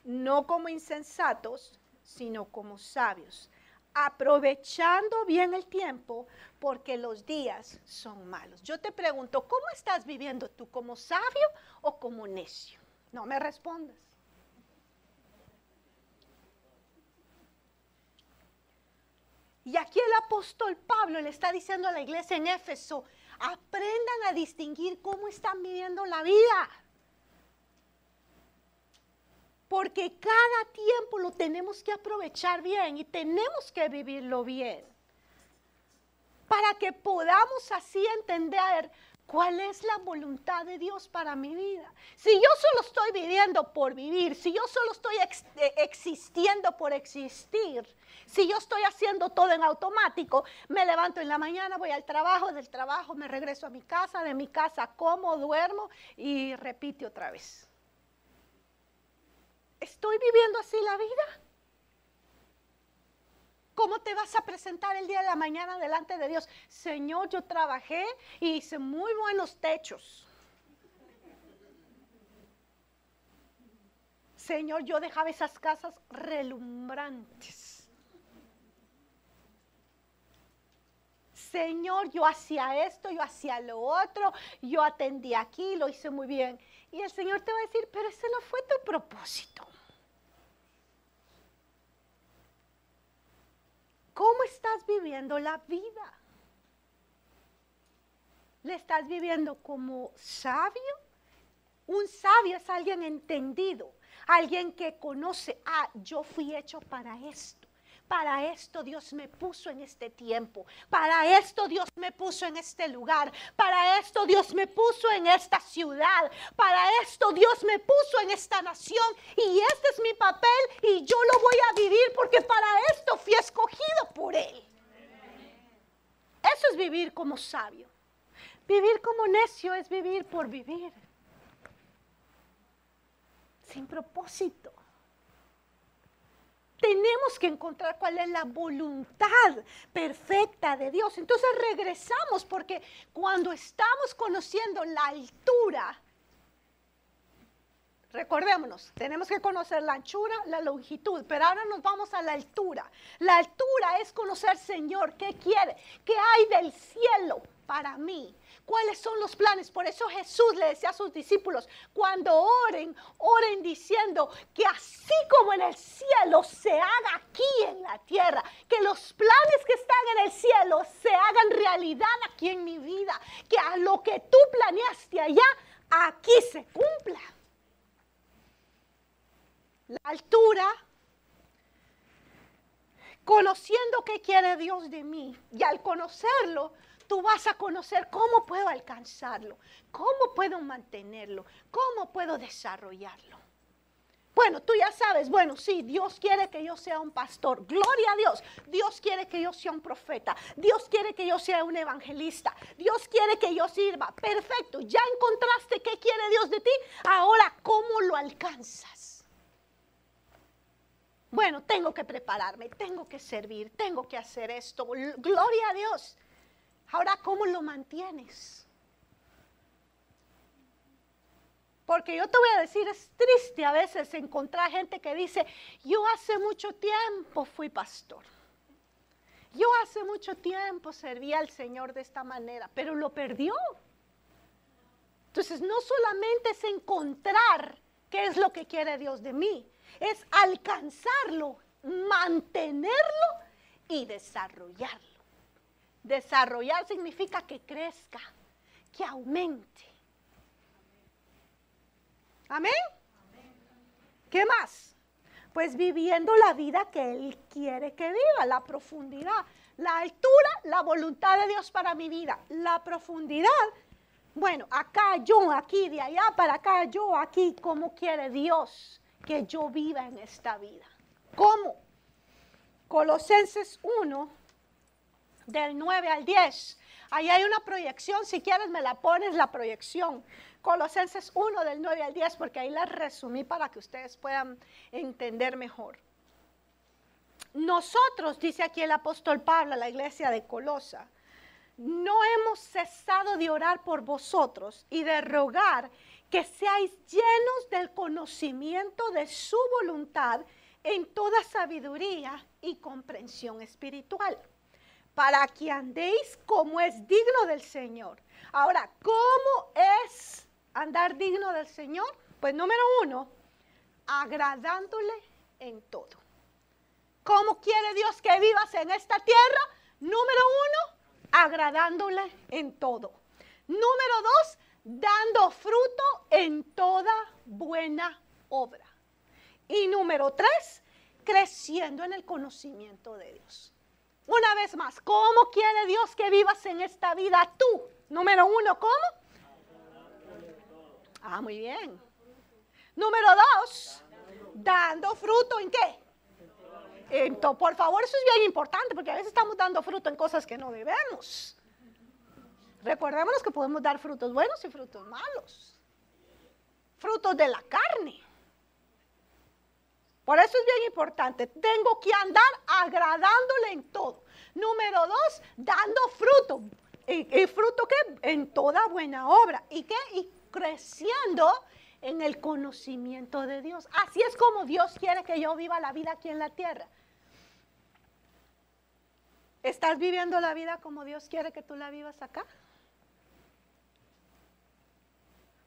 no como insensatos, sino como sabios, aprovechando bien el tiempo, porque los días son malos. Yo te pregunto, ¿cómo estás viviendo tú? ¿Como sabio o como necio? No me respondas. Y aquí el apóstol Pablo le está diciendo a la iglesia en Éfeso, aprendan a distinguir cómo están viviendo la vida. Porque cada tiempo lo tenemos que aprovechar bien y tenemos que vivirlo bien para que podamos así entender cuál es la voluntad de Dios para mi vida. Si yo solo estoy viviendo por vivir, si yo solo estoy eh, existiendo por existir, si yo estoy haciendo todo en automático, me levanto en la mañana, voy al trabajo, del trabajo me regreso a mi casa, de mi casa como, duermo y repite otra vez. ¿Estoy viviendo así la vida? ¿Cómo te vas a presentar el día de la mañana delante de Dios? Señor, yo trabajé y hice muy buenos techos. Señor, yo dejaba esas casas relumbrantes. Señor, yo hacía esto, yo hacía lo otro, yo atendí aquí, lo hice muy bien. Y el Señor te va a decir, pero ese no fue tu propósito. ¿Cómo estás viviendo la vida? ¿Le estás viviendo como sabio? Un sabio es alguien entendido, alguien que conoce, ah, yo fui hecho para esto. Para esto Dios me puso en este tiempo. Para esto Dios me puso en este lugar. Para esto Dios me puso en esta ciudad. Para esto Dios me puso en esta nación. Y este es mi papel y yo lo voy a vivir porque para esto fui escogido por Él. Eso es vivir como sabio. Vivir como necio es vivir por vivir. Sin propósito tenemos que encontrar cuál es la voluntad perfecta de Dios. Entonces regresamos porque cuando estamos conociendo la altura, recordémonos, tenemos que conocer la anchura, la longitud, pero ahora nos vamos a la altura. La altura es conocer, Señor, qué quiere, qué hay del cielo para mí cuáles son los planes. Por eso Jesús le decía a sus discípulos, cuando oren, oren diciendo que así como en el cielo se haga aquí en la tierra, que los planes que están en el cielo se hagan realidad aquí en mi vida, que a lo que tú planeaste allá, aquí se cumpla. La altura conociendo qué quiere Dios de mí. Y al conocerlo, tú vas a conocer cómo puedo alcanzarlo, cómo puedo mantenerlo, cómo puedo desarrollarlo. Bueno, tú ya sabes, bueno, sí, Dios quiere que yo sea un pastor. Gloria a Dios. Dios quiere que yo sea un profeta. Dios quiere que yo sea un evangelista. Dios quiere que yo sirva. Perfecto. Ya encontraste qué quiere Dios de ti. Ahora, ¿cómo lo alcanzas? Bueno, tengo que prepararme, tengo que servir, tengo que hacer esto. Gloria a Dios. Ahora, ¿cómo lo mantienes? Porque yo te voy a decir, es triste a veces encontrar gente que dice, yo hace mucho tiempo fui pastor. Yo hace mucho tiempo serví al Señor de esta manera, pero lo perdió. Entonces, no solamente es encontrar qué es lo que quiere Dios de mí, es alcanzarlo, mantenerlo y desarrollarlo. Desarrollar significa que crezca, que aumente. Amén. ¿Qué más? Pues viviendo la vida que Él quiere que viva, la profundidad, la altura, la voluntad de Dios para mi vida, la profundidad. Bueno, acá yo, aquí, de allá para acá, yo, aquí, ¿cómo quiere Dios que yo viva en esta vida? ¿Cómo? Colosenses 1, del 9 al 10. Ahí hay una proyección, si quieres me la pones la proyección. Colosenses 1 del 9 al 10, porque ahí la resumí para que ustedes puedan entender mejor. Nosotros, dice aquí el apóstol Pablo a la iglesia de Colosa, no hemos cesado de orar por vosotros y de rogar que seáis llenos del conocimiento de su voluntad en toda sabiduría y comprensión espiritual para que andéis como es digno del Señor. Ahora, ¿cómo es andar digno del Señor? Pues número uno, agradándole en todo. ¿Cómo quiere Dios que vivas en esta tierra? Número uno, agradándole en todo. Número dos, dando fruto en toda buena obra. Y número tres, creciendo en el conocimiento de Dios. Una vez más, ¿cómo quiere Dios que vivas en esta vida tú? Número uno, ¿cómo? Ah, muy bien. Número dos, dando fruto en qué? En por favor, eso es bien importante porque a veces estamos dando fruto en cosas que no debemos. Recordémonos que podemos dar frutos buenos y frutos malos. Frutos de la carne. Por eso es bien importante. Tengo que andar agradándole en todo. Número dos, dando fruto. ¿Y, fruto qué? En toda buena obra. ¿Y qué? Y creciendo en el conocimiento de Dios. Así es como Dios quiere que yo viva la vida aquí en la tierra. ¿Estás viviendo la vida como Dios quiere que tú la vivas acá?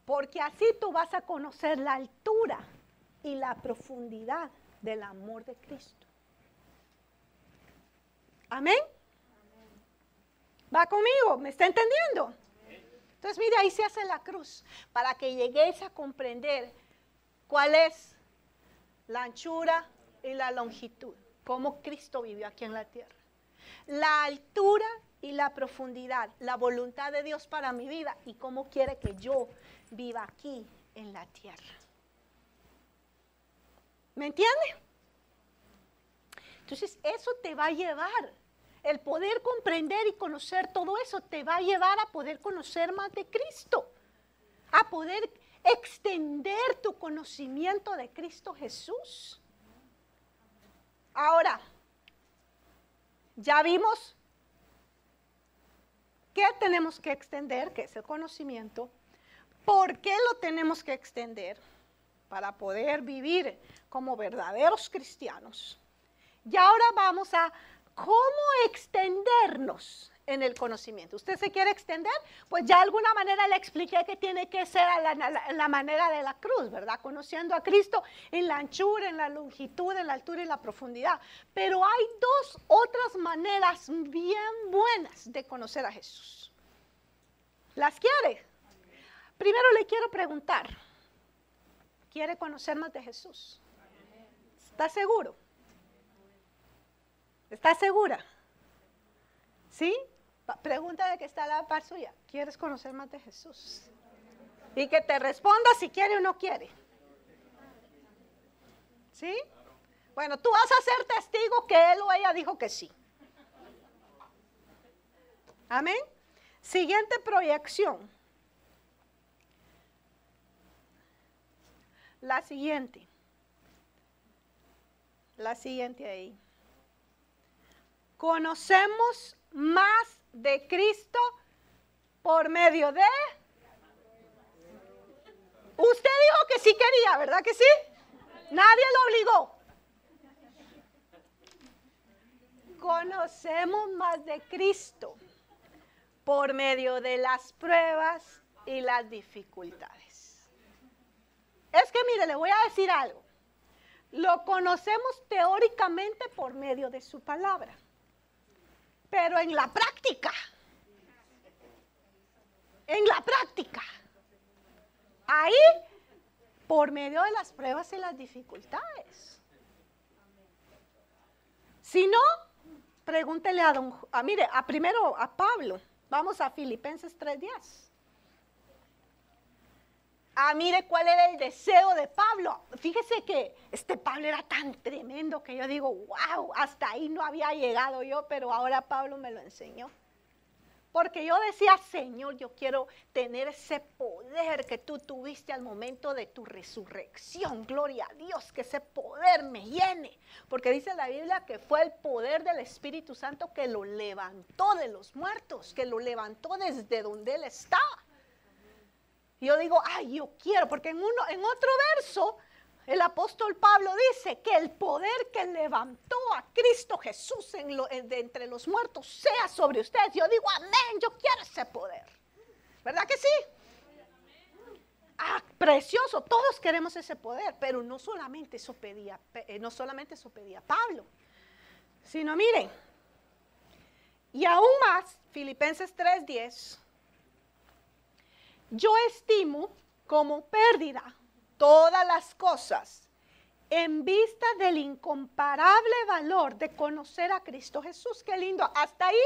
Porque así tú vas a conocer la altura y la profundidad del amor de Cristo. Amén. ¿Va conmigo? ¿Me está entendiendo? Entonces, mire, ahí se hace la cruz para que lleguéis a comprender cuál es la anchura y la longitud, cómo Cristo vivió aquí en la tierra. La altura y la profundidad, la voluntad de Dios para mi vida y cómo quiere que yo viva aquí en la tierra. ¿Me entiende? Entonces, eso te va a llevar el poder comprender y conocer todo eso te va a llevar a poder conocer más de Cristo, a poder extender tu conocimiento de Cristo Jesús. Ahora, ya vimos qué tenemos que extender, que es el conocimiento, por qué lo tenemos que extender para poder vivir como verdaderos cristianos. Y ahora vamos a cómo extendernos en el conocimiento. ¿Usted se quiere extender? Pues ya de alguna manera le expliqué que tiene que ser a la, manera de la cruz, ¿verdad? Conociendo a Cristo en la anchura, en la longitud, en la altura y la profundidad. Pero hay dos otras maneras bien buenas de conocer a Jesús. ¿Las quiere? Primero le quiero preguntar, ¿quiere conocer más de Jesús? ¿Está seguro? ¿Estás segura? ¿Sí? Pregunta de que está la par suya. ¿Quieres conocer más de Jesús? Y que te responda si quiere o no quiere. ¿Sí? Bueno, tú vas a ser testigo que él o ella dijo que sí. Amén. Siguiente proyección. La siguiente. La siguiente ahí conocemos más de Cristo por medio de... Usted dijo que sí quería, ¿verdad que sí? Nadie lo obligó. Conocemos más de Cristo por medio de las pruebas y las dificultades. Es que mire, le voy a decir algo. Lo conocemos teóricamente por medio de su palabra pero en la práctica. En la práctica. Ahí, por medio de las pruebas y las dificultades. Si no, pregúntele a don, a, mire, a primero a Pablo. Vamos a Filipenses 3.10. Ah, mire cuál era el deseo de Pablo. Fíjese que este Pablo era tan tremendo que yo digo, wow, hasta ahí no había llegado yo, pero ahora Pablo me lo enseñó. Porque yo decía, Señor, yo quiero tener ese poder que tú tuviste al momento de tu resurrección. Gloria a Dios, que ese poder me llene. Porque dice la Biblia que fue el poder del Espíritu Santo que lo levantó de los muertos, que lo levantó desde donde él estaba. Yo digo, ay, yo quiero, porque en, uno, en otro verso el apóstol Pablo dice que el poder que levantó a Cristo Jesús de entre los muertos sea sobre ustedes. Yo digo, amén, yo quiero ese poder. ¿Verdad que sí? Ah, precioso, todos queremos ese poder, pero no solamente eso pedía, eh, no solamente eso pedía Pablo, sino miren, y aún más, Filipenses 3:10 yo estimo como pérdida todas las cosas en vista del incomparable valor de conocer a Cristo Jesús. Qué lindo. Hasta ahí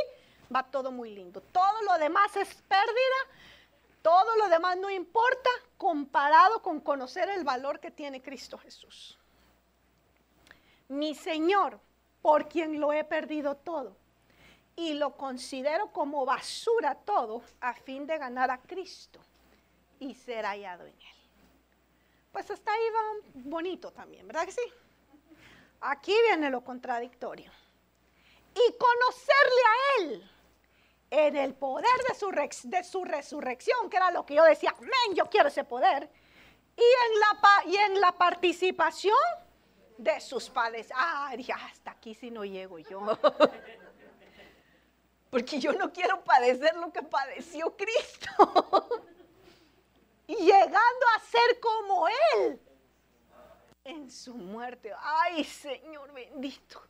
va todo muy lindo. Todo lo demás es pérdida. Todo lo demás no importa comparado con conocer el valor que tiene Cristo Jesús. Mi Señor, por quien lo he perdido todo y lo considero como basura todo a fin de ganar a Cristo y ser hallado en él. Pues hasta ahí va bonito también, ¿verdad que sí? Aquí viene lo contradictorio. Y conocerle a Él en el poder de su, de su resurrección, que era lo que yo decía, amén, yo quiero ese poder. Y en la, y en la participación de sus padres. Ah, dije, hasta aquí si no llego yo. (laughs) porque yo no quiero padecer lo que padeció Cristo. (laughs) llegando a ser como Él en su muerte. Ay, Señor bendito.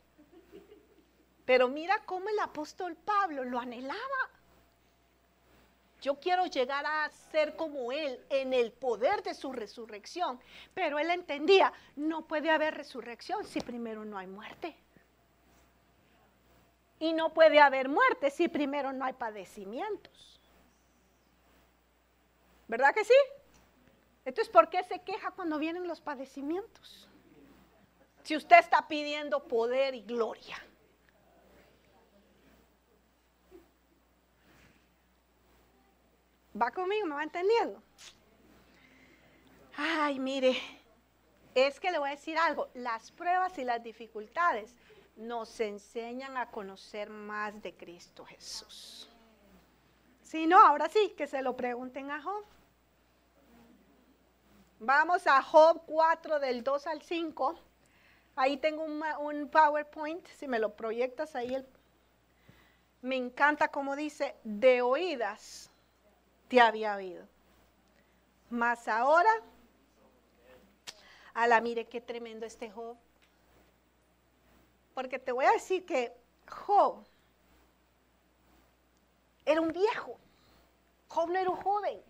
Pero mira cómo el apóstol Pablo lo anhelaba. Yo quiero llegar a ser como Él en el poder de su resurrección. Pero Él entendía, no puede haber resurrección si primero no hay muerte. Y no puede haber muerte si primero no hay padecimientos. ¿Verdad que sí? Entonces, ¿por qué se queja cuando vienen los padecimientos? Si usted está pidiendo poder y gloria. ¿Va conmigo? ¿Me va entendiendo? Ay, mire, es que le voy a decir algo. Las pruebas y las dificultades nos enseñan a conocer más de Cristo Jesús. Si no, ahora sí, que se lo pregunten a Job. Vamos a Job 4 del 2 al 5. Ahí tengo un, PowerPoint, si me lo proyectas ahí. El, me encanta como dice, de oídas te había oído. Mas ahora, a la mire qué tremendo este Job. Porque te voy a decir que Job era un viejo. Job no era un joven.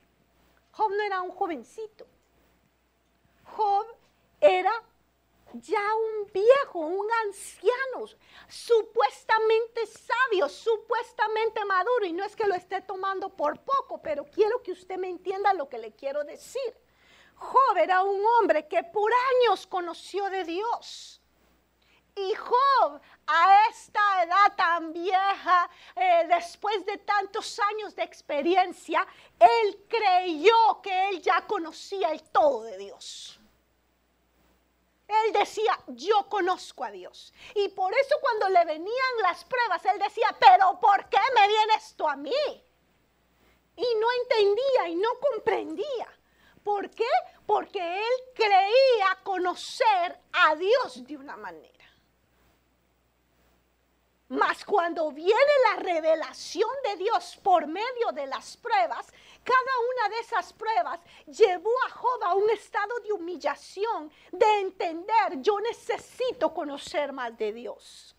Job no era un jovencito. Job era ya un viejo, un anciano, supuestamente sabio, supuestamente maduro, y no es que lo esté tomando por poco, pero quiero que usted me entienda lo que le quiero decir. Job era un hombre que por años conoció de Dios. Y Job, a esta edad tan vieja, eh, después de tantos años de experiencia, él creyó que él ya conocía el todo de Dios. Él decía, yo conozco a Dios. Y por eso cuando le venían las pruebas, él decía, pero ¿por qué me viene esto a mí? Y no entendía y no comprendía. ¿Por qué? Porque él creía conocer a Dios de una manera. Mas cuando viene la revelación de Dios por medio de las pruebas, cada una de esas pruebas llevó a Job a un estado de humillación, de entender, yo necesito conocer más de Dios.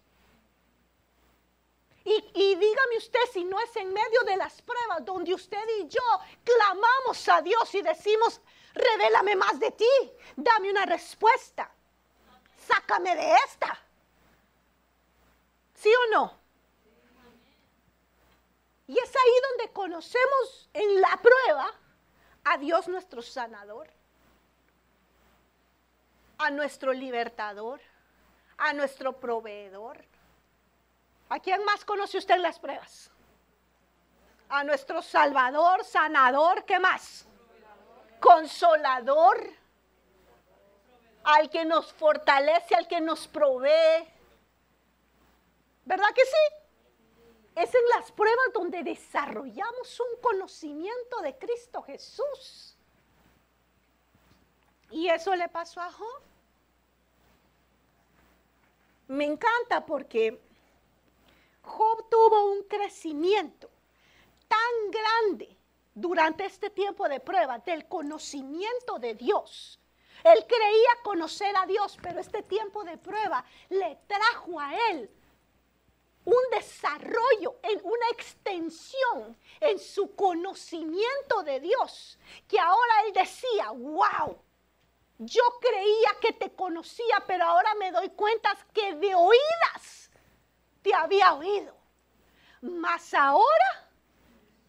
Y, y, dígame usted si no es en medio de las pruebas donde usted y yo clamamos a Dios y decimos, revélame más de ti, dame una respuesta, sácame de esta. ¿Sí o no? Y es ahí donde conocemos en la prueba a Dios nuestro sanador, a nuestro libertador, a nuestro proveedor. ¿A quién más conoce usted en las pruebas? A nuestro Salvador, sanador, ¿qué más? Consolador, al que nos fortalece, al que nos provee, ¿Verdad que sí? Es en las pruebas donde desarrollamos un conocimiento de Cristo Jesús. Y eso le pasó a Job. Me encanta porque Job tuvo un crecimiento tan grande durante este tiempo de prueba del conocimiento de Dios. Él creía conocer a Dios, pero este tiempo de prueba le trajo a él un desarrollo, en una extensión en su conocimiento de Dios, que ahora él decía, wow, yo creía que te conocía, pero ahora me doy cuenta que de oídas te había oído. Mas ahora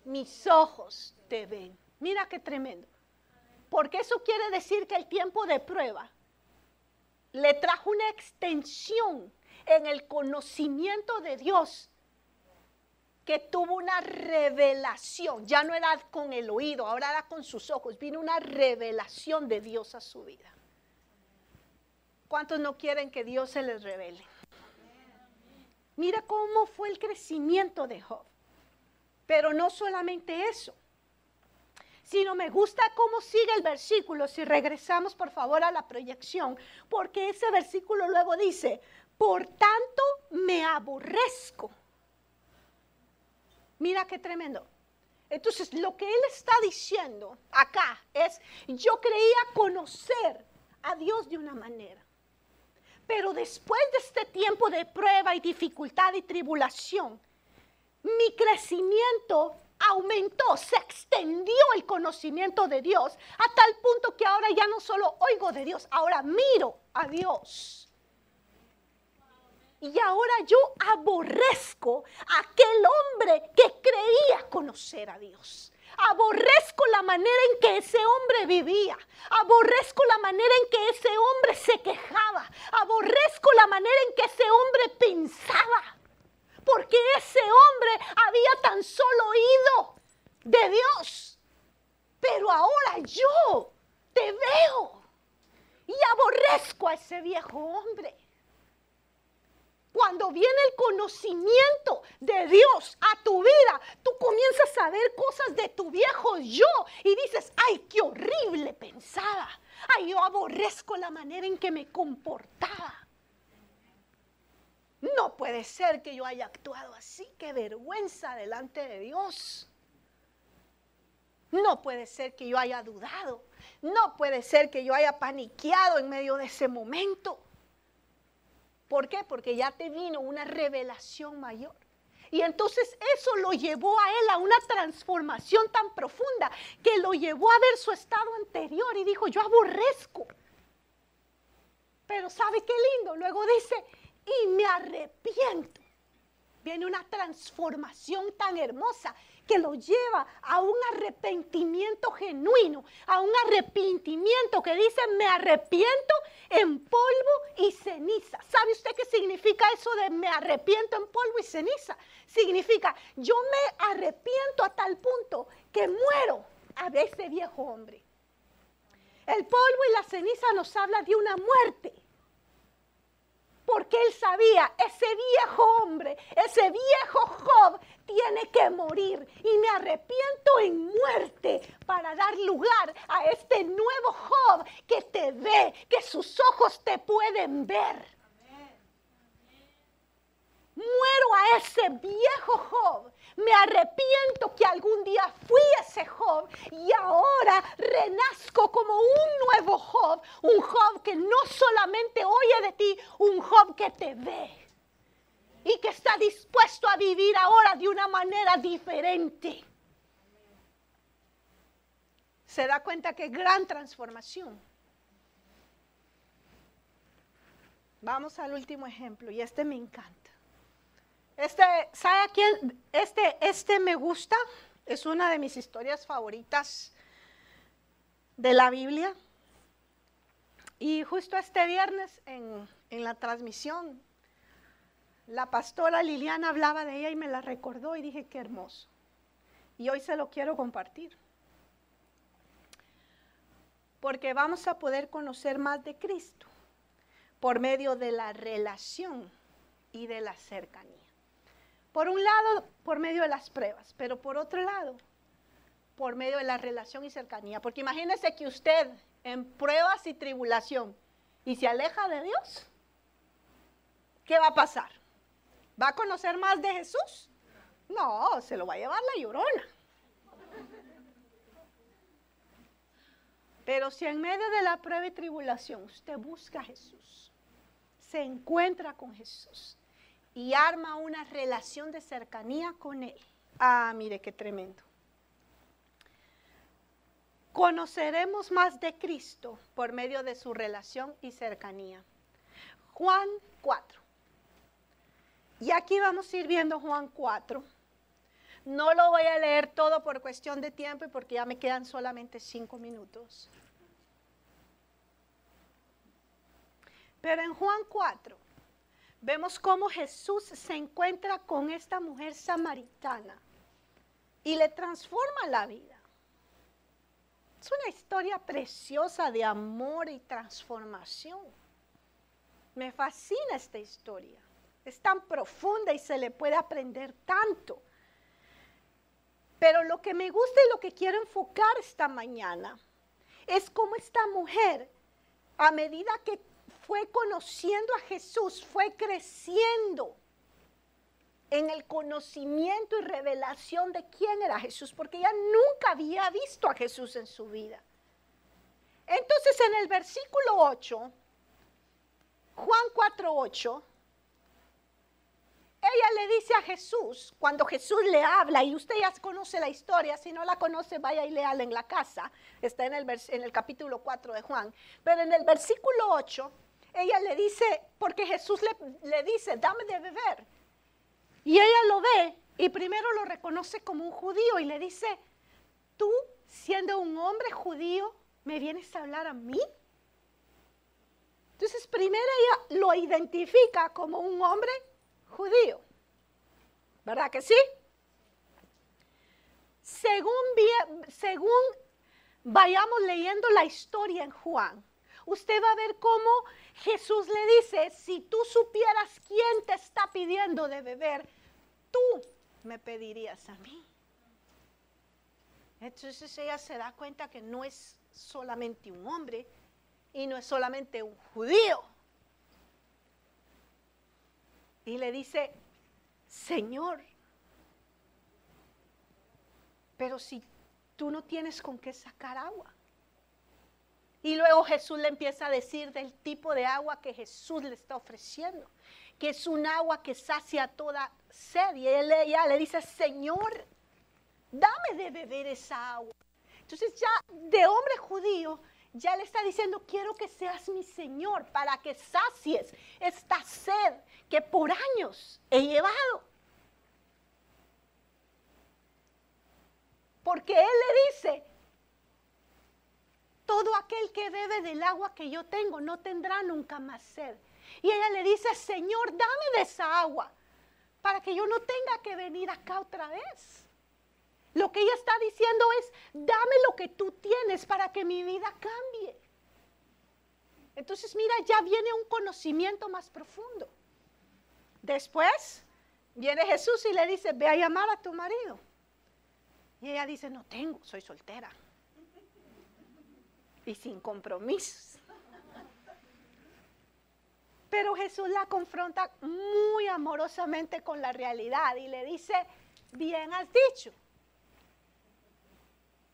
mis ojos te ven. Mira qué tremendo. Porque eso quiere decir que el tiempo de prueba le trajo una extensión en el conocimiento de Dios que tuvo una revelación, ya no era con el oído, ahora era con sus ojos, vino una revelación de Dios a su vida. ¿Cuántos no quieren que Dios se les revele? Mira cómo fue el crecimiento de Job. Pero no solamente eso, sino me gusta cómo sigue el versículo, si regresamos por favor a la proyección, porque ese versículo luego dice, por tanto me aborrezco Mira qué tremendo. Entonces, lo que él está diciendo acá es, yo creía conocer a Dios de una manera. Pero después de este tiempo de prueba y dificultad y tribulación, mi crecimiento aumentó, se extendió el conocimiento de Dios a tal punto que ahora ya no solo oigo de Dios, ahora miro a Dios. Y ahora yo aborrezco a aquel hombre que creía conocer a Dios. Aborrezco la manera en que ese hombre vivía. Aborrezco la manera en que ese hombre se quejaba. Aborrezco la manera en que ese hombre pensaba. Porque ese hombre había tan solo oído de Dios. Pero ahora yo te veo y aborrezco a ese viejo hombre. Cuando viene el conocimiento de Dios a tu vida, tú comienzas a ver cosas de tu viejo yo y dices, ay, qué horrible pensaba. Ay, yo aborrezco la manera en que me comportaba. No puede ser que yo haya actuado así, qué vergüenza delante de Dios. No puede ser que yo haya dudado. No puede ser que yo haya paniqueado en medio de ese momento. ¿Por qué? Porque ya te vino una revelación mayor. Y entonces eso lo llevó a él a una transformación tan profunda que lo llevó a ver su estado anterior y dijo, yo aborrezco. Pero ¿sabe qué lindo? Luego dice, y me arrepiento. Viene una transformación tan hermosa que lo lleva a un arrepentimiento genuino, a un arrepentimiento que dice, me arrepiento en polvo y ceniza. ¿Sabe usted qué significa eso de me arrepiento en polvo y ceniza? Significa, yo me arrepiento a tal punto que muero a ese viejo hombre. El polvo y la ceniza nos habla de una muerte porque él sabía, ese viejo hombre, ese viejo Job tiene que morir y me arrepiento en muerte para dar lugar a este nuevo Job que te ve, que sus ojos te pueden ver. Muero a ese viejo Job me arrepiento que algún día fui ese Job y ahora renazco como un nuevo Job, un Job que no solamente oye de ti, un Job que te ve y que está dispuesto a vivir ahora de una manera diferente. Se da cuenta que gran transformación. Vamos al último ejemplo y este me encanta. Este, ¿sabe a quién? Este, este me gusta, es una de mis historias favoritas de la Biblia. Y justo este viernes en, en la transmisión, la pastora Liliana hablaba de ella y me la recordó y dije, qué hermoso. Y hoy se lo quiero compartir. Porque vamos a poder conocer más de Cristo por medio de la relación y de la cercanía. Por un lado, por medio de las pruebas, pero por otro lado, por medio de la relación y cercanía. Porque imagínese que usted en pruebas y tribulación y se aleja de Dios, ¿qué va a pasar? ¿Va a conocer más de Jesús? No, se lo va a llevar la llorona. Pero si en medio de la prueba y tribulación usted busca a Jesús, se encuentra con Jesús, y arma una relación de cercanía con Él. Ah, mire qué tremendo. Conoceremos más de Cristo por medio de su relación y cercanía. Juan 4. Y aquí vamos a ir viendo Juan 4. No lo voy a leer todo por cuestión de tiempo y porque ya me quedan solamente cinco minutos. Pero en Juan 4 vemos cómo Jesús se encuentra con esta mujer samaritana y le transforma la vida. Es una historia preciosa de amor y transformación. Me fascina esta historia. Es tan profunda y se le puede aprender tanto. Pero lo que me gusta y lo que quiero enfocar esta mañana es cómo esta mujer, a medida que fue conociendo a Jesús, fue creciendo en el conocimiento y revelación de quién era Jesús, porque ella nunca había visto a Jesús en su vida. Entonces en el versículo 8, Juan 4, 8, ella le dice a Jesús, cuando Jesús le habla, y usted ya conoce la historia, si no la conoce, vaya y léala en la casa, está en el, en el capítulo 4 de Juan, pero en el versículo 8, ella le dice, porque Jesús le, le dice, dame de beber. Y ella lo ve y primero lo reconoce como un judío y le dice, tú siendo un hombre judío, ¿me vienes a hablar a mí? Entonces primero ella lo identifica como un hombre judío. ¿Verdad que sí? Según, según vayamos leyendo la historia en Juan, usted va a ver cómo Jesús le dice, si tú supieras quién te está pidiendo de beber, tú me pedirías a mí. Entonces ella se da cuenta que no es solamente un hombre y no es solamente un judío, y le dice, Señor, pero si tú no tienes con qué sacar agua. Y luego Jesús le empieza a decir del tipo de agua que Jesús le está ofreciendo, que es un agua que sacia toda sed. Y él ya le dice, Señor, dame de beber esa agua. Entonces ya de hombre judío ya le está diciendo, quiero que seas mi Señor para que sacies esta sed que por años he llevado. Porque Él le dice, todo aquel que bebe del agua que yo tengo no tendrá nunca más sed. Y ella le dice, Señor, dame de esa agua para que yo no tenga que venir acá otra vez. Lo que ella está diciendo es, dame lo que tú tienes para que mi vida cambie. Entonces, mira, ya viene un conocimiento más profundo. Después viene Jesús y le dice, ve a llamar a tu marido. Y ella dice, no tengo, soy soltera. Y sin compromisos. Pero Jesús la confronta muy amorosamente con la realidad y le dice, bien has dicho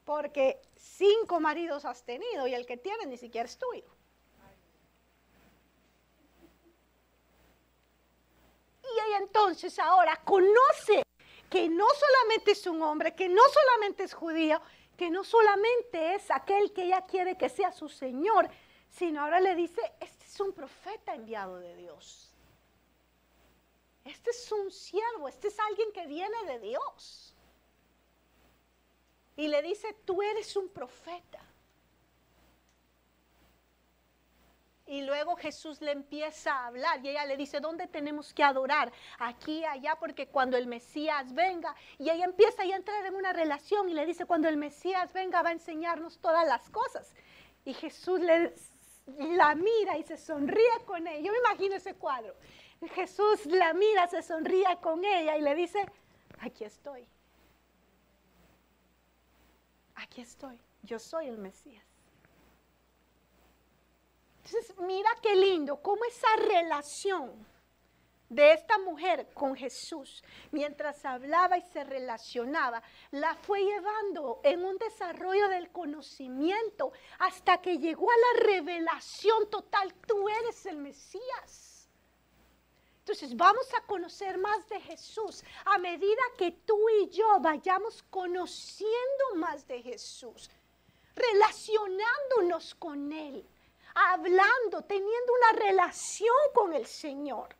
porque cinco maridos has tenido y el que tienes ni siquiera es tuyo. Y ella entonces ahora conoce que no solamente es un hombre, que no solamente es judío, que no solamente es aquel que ella quiere que sea su Señor, sino ahora le dice, este es un profeta enviado de Dios. Este es un siervo, este es alguien que viene de Dios y le dice, tú eres un profeta. Y luego Jesús le empieza a hablar y ella le dice, ¿dónde tenemos que adorar? Aquí, allá, porque cuando el Mesías venga, y ella empieza a entrar en una relación y le dice, cuando el Mesías venga va a enseñarnos todas las cosas. Y Jesús la mira y se sonríe con ella. Yo me imagino ese cuadro. Jesús la mira, se sonríe con ella y le dice, aquí estoy aquí estoy, yo soy el Mesías. Entonces, mira qué lindo, cómo esa relación de esta mujer con Jesús, mientras hablaba y se relacionaba, la fue llevando en un desarrollo del conocimiento hasta que llegó a la revelación total, tú eres el Mesías. Entonces vamos a conocer más de Jesús a medida que tú y yo vayamos conociendo más de Jesús, relacionándonos con Él, hablando, teniendo una relación con el Señor.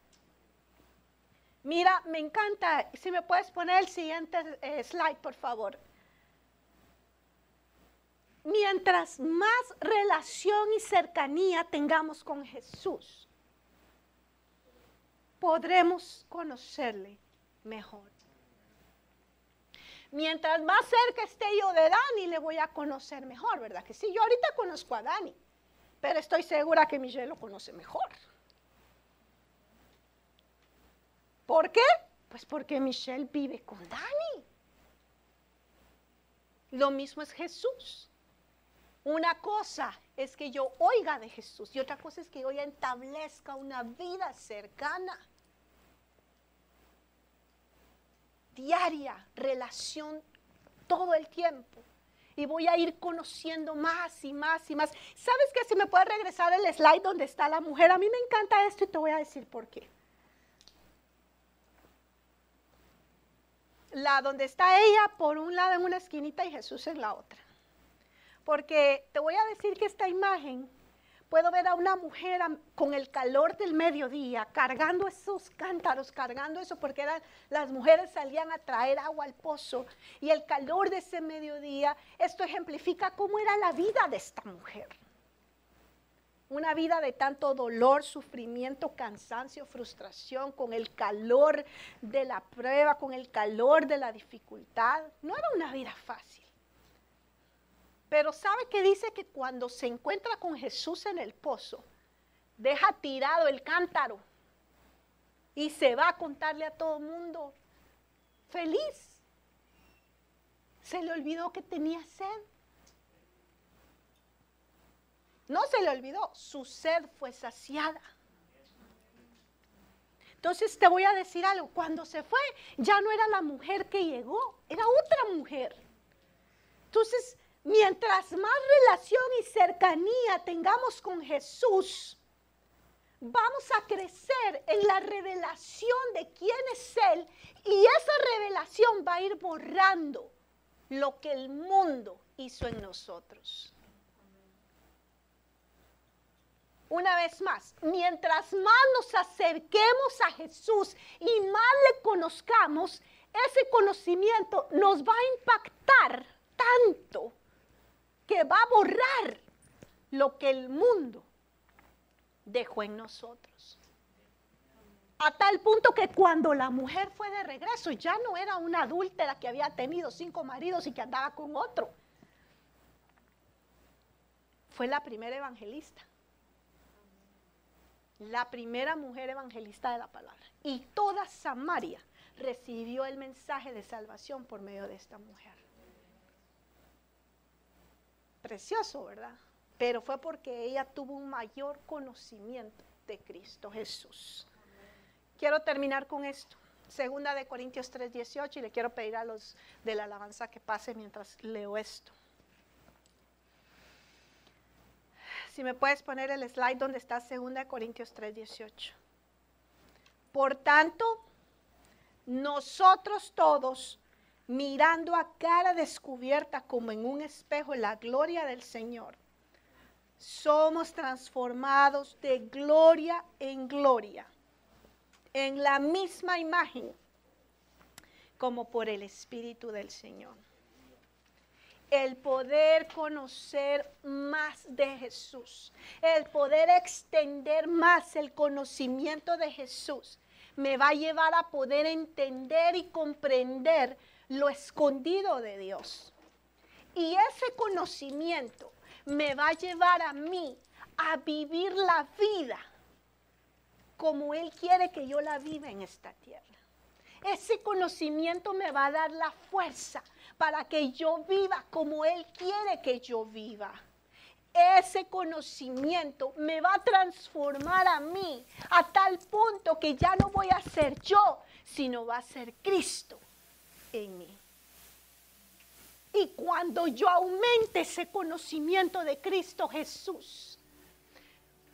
Mira, me encanta, si me puedes poner el siguiente eh, slide, por favor. Mientras más relación y cercanía tengamos con Jesús, podremos conocerle mejor. Mientras más cerca esté yo de Dani, le voy a conocer mejor, ¿verdad? Que sí, yo ahorita conozco a Dani, pero estoy segura que Michelle lo conoce mejor. ¿Por qué? Pues porque Michelle vive con Dani. Lo mismo es Jesús. Una cosa es que yo oiga de Jesús y otra cosa es que yo entablezca una vida cercana. diaria relación todo el tiempo. Y voy a ir conociendo más y más y más. ¿Sabes que si me puedes regresar el slide donde está la mujer? A mí me encanta esto y te voy a decir por qué. La donde está ella por un lado en una esquinita y Jesús en la otra. Porque te voy a decir que esta imagen Puedo ver a una mujer con el calor del mediodía cargando esos cántaros, cargando eso, porque eran, las mujeres salían a traer agua al pozo. Y el calor de ese mediodía, esto ejemplifica cómo era la vida de esta mujer. Una vida de tanto dolor, sufrimiento, cansancio, frustración, con el calor de la prueba, con el calor de la dificultad. No era una vida fácil. Pero ¿sabe que dice que cuando se encuentra con Jesús en el pozo, deja tirado el cántaro y se va a contarle a todo mundo feliz? Se le olvidó que tenía sed. No se le olvidó, su sed fue saciada. Entonces te voy a decir algo, cuando se fue ya no era la mujer que llegó, era otra mujer. Entonces Mientras más relación y cercanía tengamos con Jesús, vamos a crecer en la revelación de quién es Él y esa revelación va a ir borrando lo que el mundo hizo en nosotros. Una vez más, mientras más nos acerquemos a Jesús y más le conozcamos, ese conocimiento nos va a impactar tanto que va a borrar lo que el mundo dejó en nosotros. A tal punto que cuando la mujer fue de regreso, ya no era una adúltera que había tenido cinco maridos y que andaba con otro. Fue la primera evangelista. La primera mujer evangelista de la palabra. Y toda Samaria recibió el mensaje de salvación por medio de esta mujer precioso, ¿verdad? Pero fue porque ella tuvo un mayor conocimiento de Cristo Jesús. Quiero terminar con esto. Segunda de Corintios 3:18 y le quiero pedir a los de la alabanza que pase mientras leo esto. Si me puedes poner el slide donde está Segunda de Corintios 3:18. Por tanto, nosotros todos mirando a cara descubierta como en un espejo la gloria del Señor, somos transformados de gloria en gloria, en la misma imagen, como por el Espíritu del Señor. El poder conocer más de Jesús, el poder extender más el conocimiento de Jesús, me va a llevar a poder entender y comprender lo escondido de Dios. Y ese conocimiento me va a llevar a mí a vivir la vida como Él quiere que yo la viva en esta tierra. Ese conocimiento me va a dar la fuerza para que yo viva como Él quiere que yo viva. Ese conocimiento me va a transformar a mí a tal punto que ya no voy a ser yo, sino va a ser Cristo en mí. Y cuando yo aumente ese conocimiento de Cristo Jesús,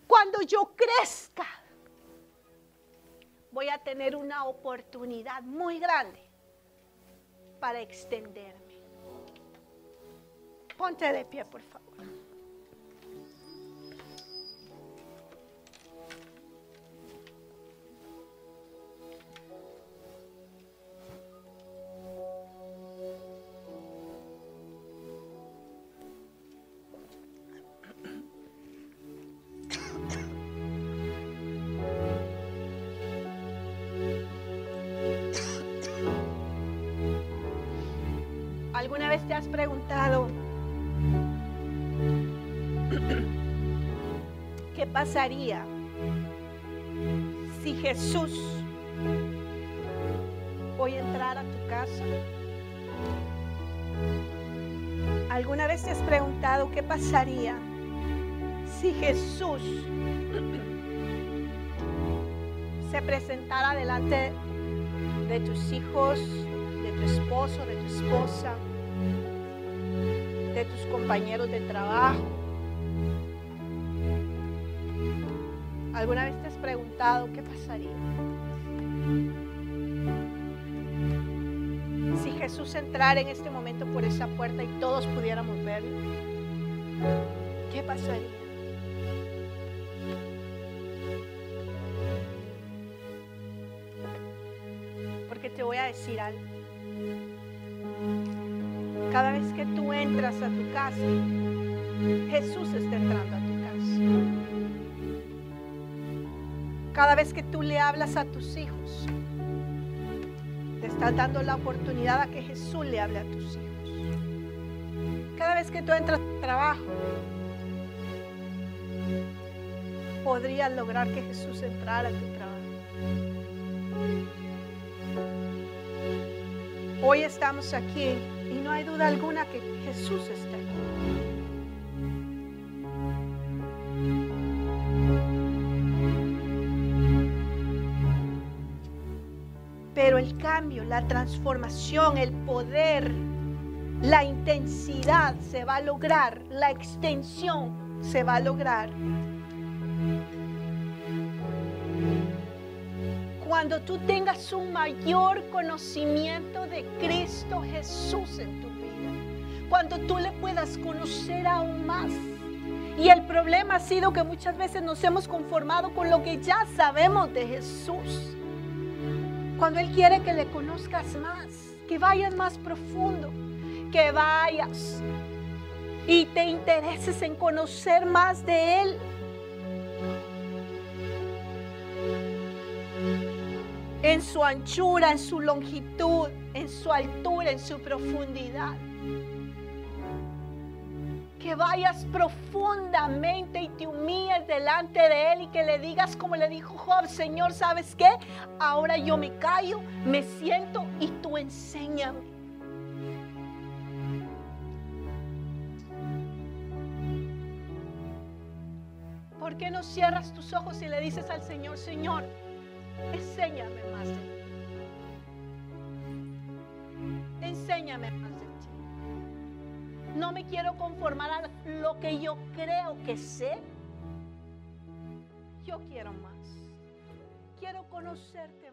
cuando yo crezca, voy a tener una oportunidad muy grande para extenderme. Ponte de pie, por favor. Te has preguntado, (clears throat) ¿qué pasaría si Jesús hoy entrara a tu casa? ¿Alguna vez te has preguntado qué pasaría si Jesús (clears throat) se presentara delante de tus hijos, tu esposo, de tu esposa, de tus compañeros de trabajo. ¿Alguna vez te has preguntado qué pasaría? Si Jesús entrara en este momento por esa puerta y todos pudiéramos verlo, ¿qué pasaría? Porque te voy a decir algo. Cada vez que tú entras a tu casa, Jesús está entrando a tu casa. Cada vez que tú le hablas a tus hijos, te estás dando la oportunidad a que Jesús le hable a tus hijos. Cada vez que tú entras a tu trabajo, podrías lograr que Jesús entrara a tu trabajo. Hoy estamos aquí y no hay duda alguna que Jesús está aquí. Pero el cambio, la transformación, el poder, la intensidad se va a lograr, la extensión se va a lograr. Cuando tú tengas un mayor conocimiento de Cristo Jesús en tu vida, cuando tú le puedas conocer aún más. Y el problema ha sido que muchas veces nos hemos conformado con lo que ya sabemos de Jesús cuando Él quiere que le conozcas más, que vayas más profundo, que vayas y te intereses en conocer más de Él. En su anchura, en su longitud, en su altura, en su profundidad que vayas profundamente y te humilles delante de Él y que le digas como le dijo Job, Señor, ¿sabes qué? Ahora yo me callo, me siento y tú enséñame. ¿Por qué no cierras tus ojos y le dices al Señor, Señor, enséñame más de ti? Enséñame más de ti. No me quiero conformar a lo que yo creo que sé. Yo quiero más. Quiero conocerte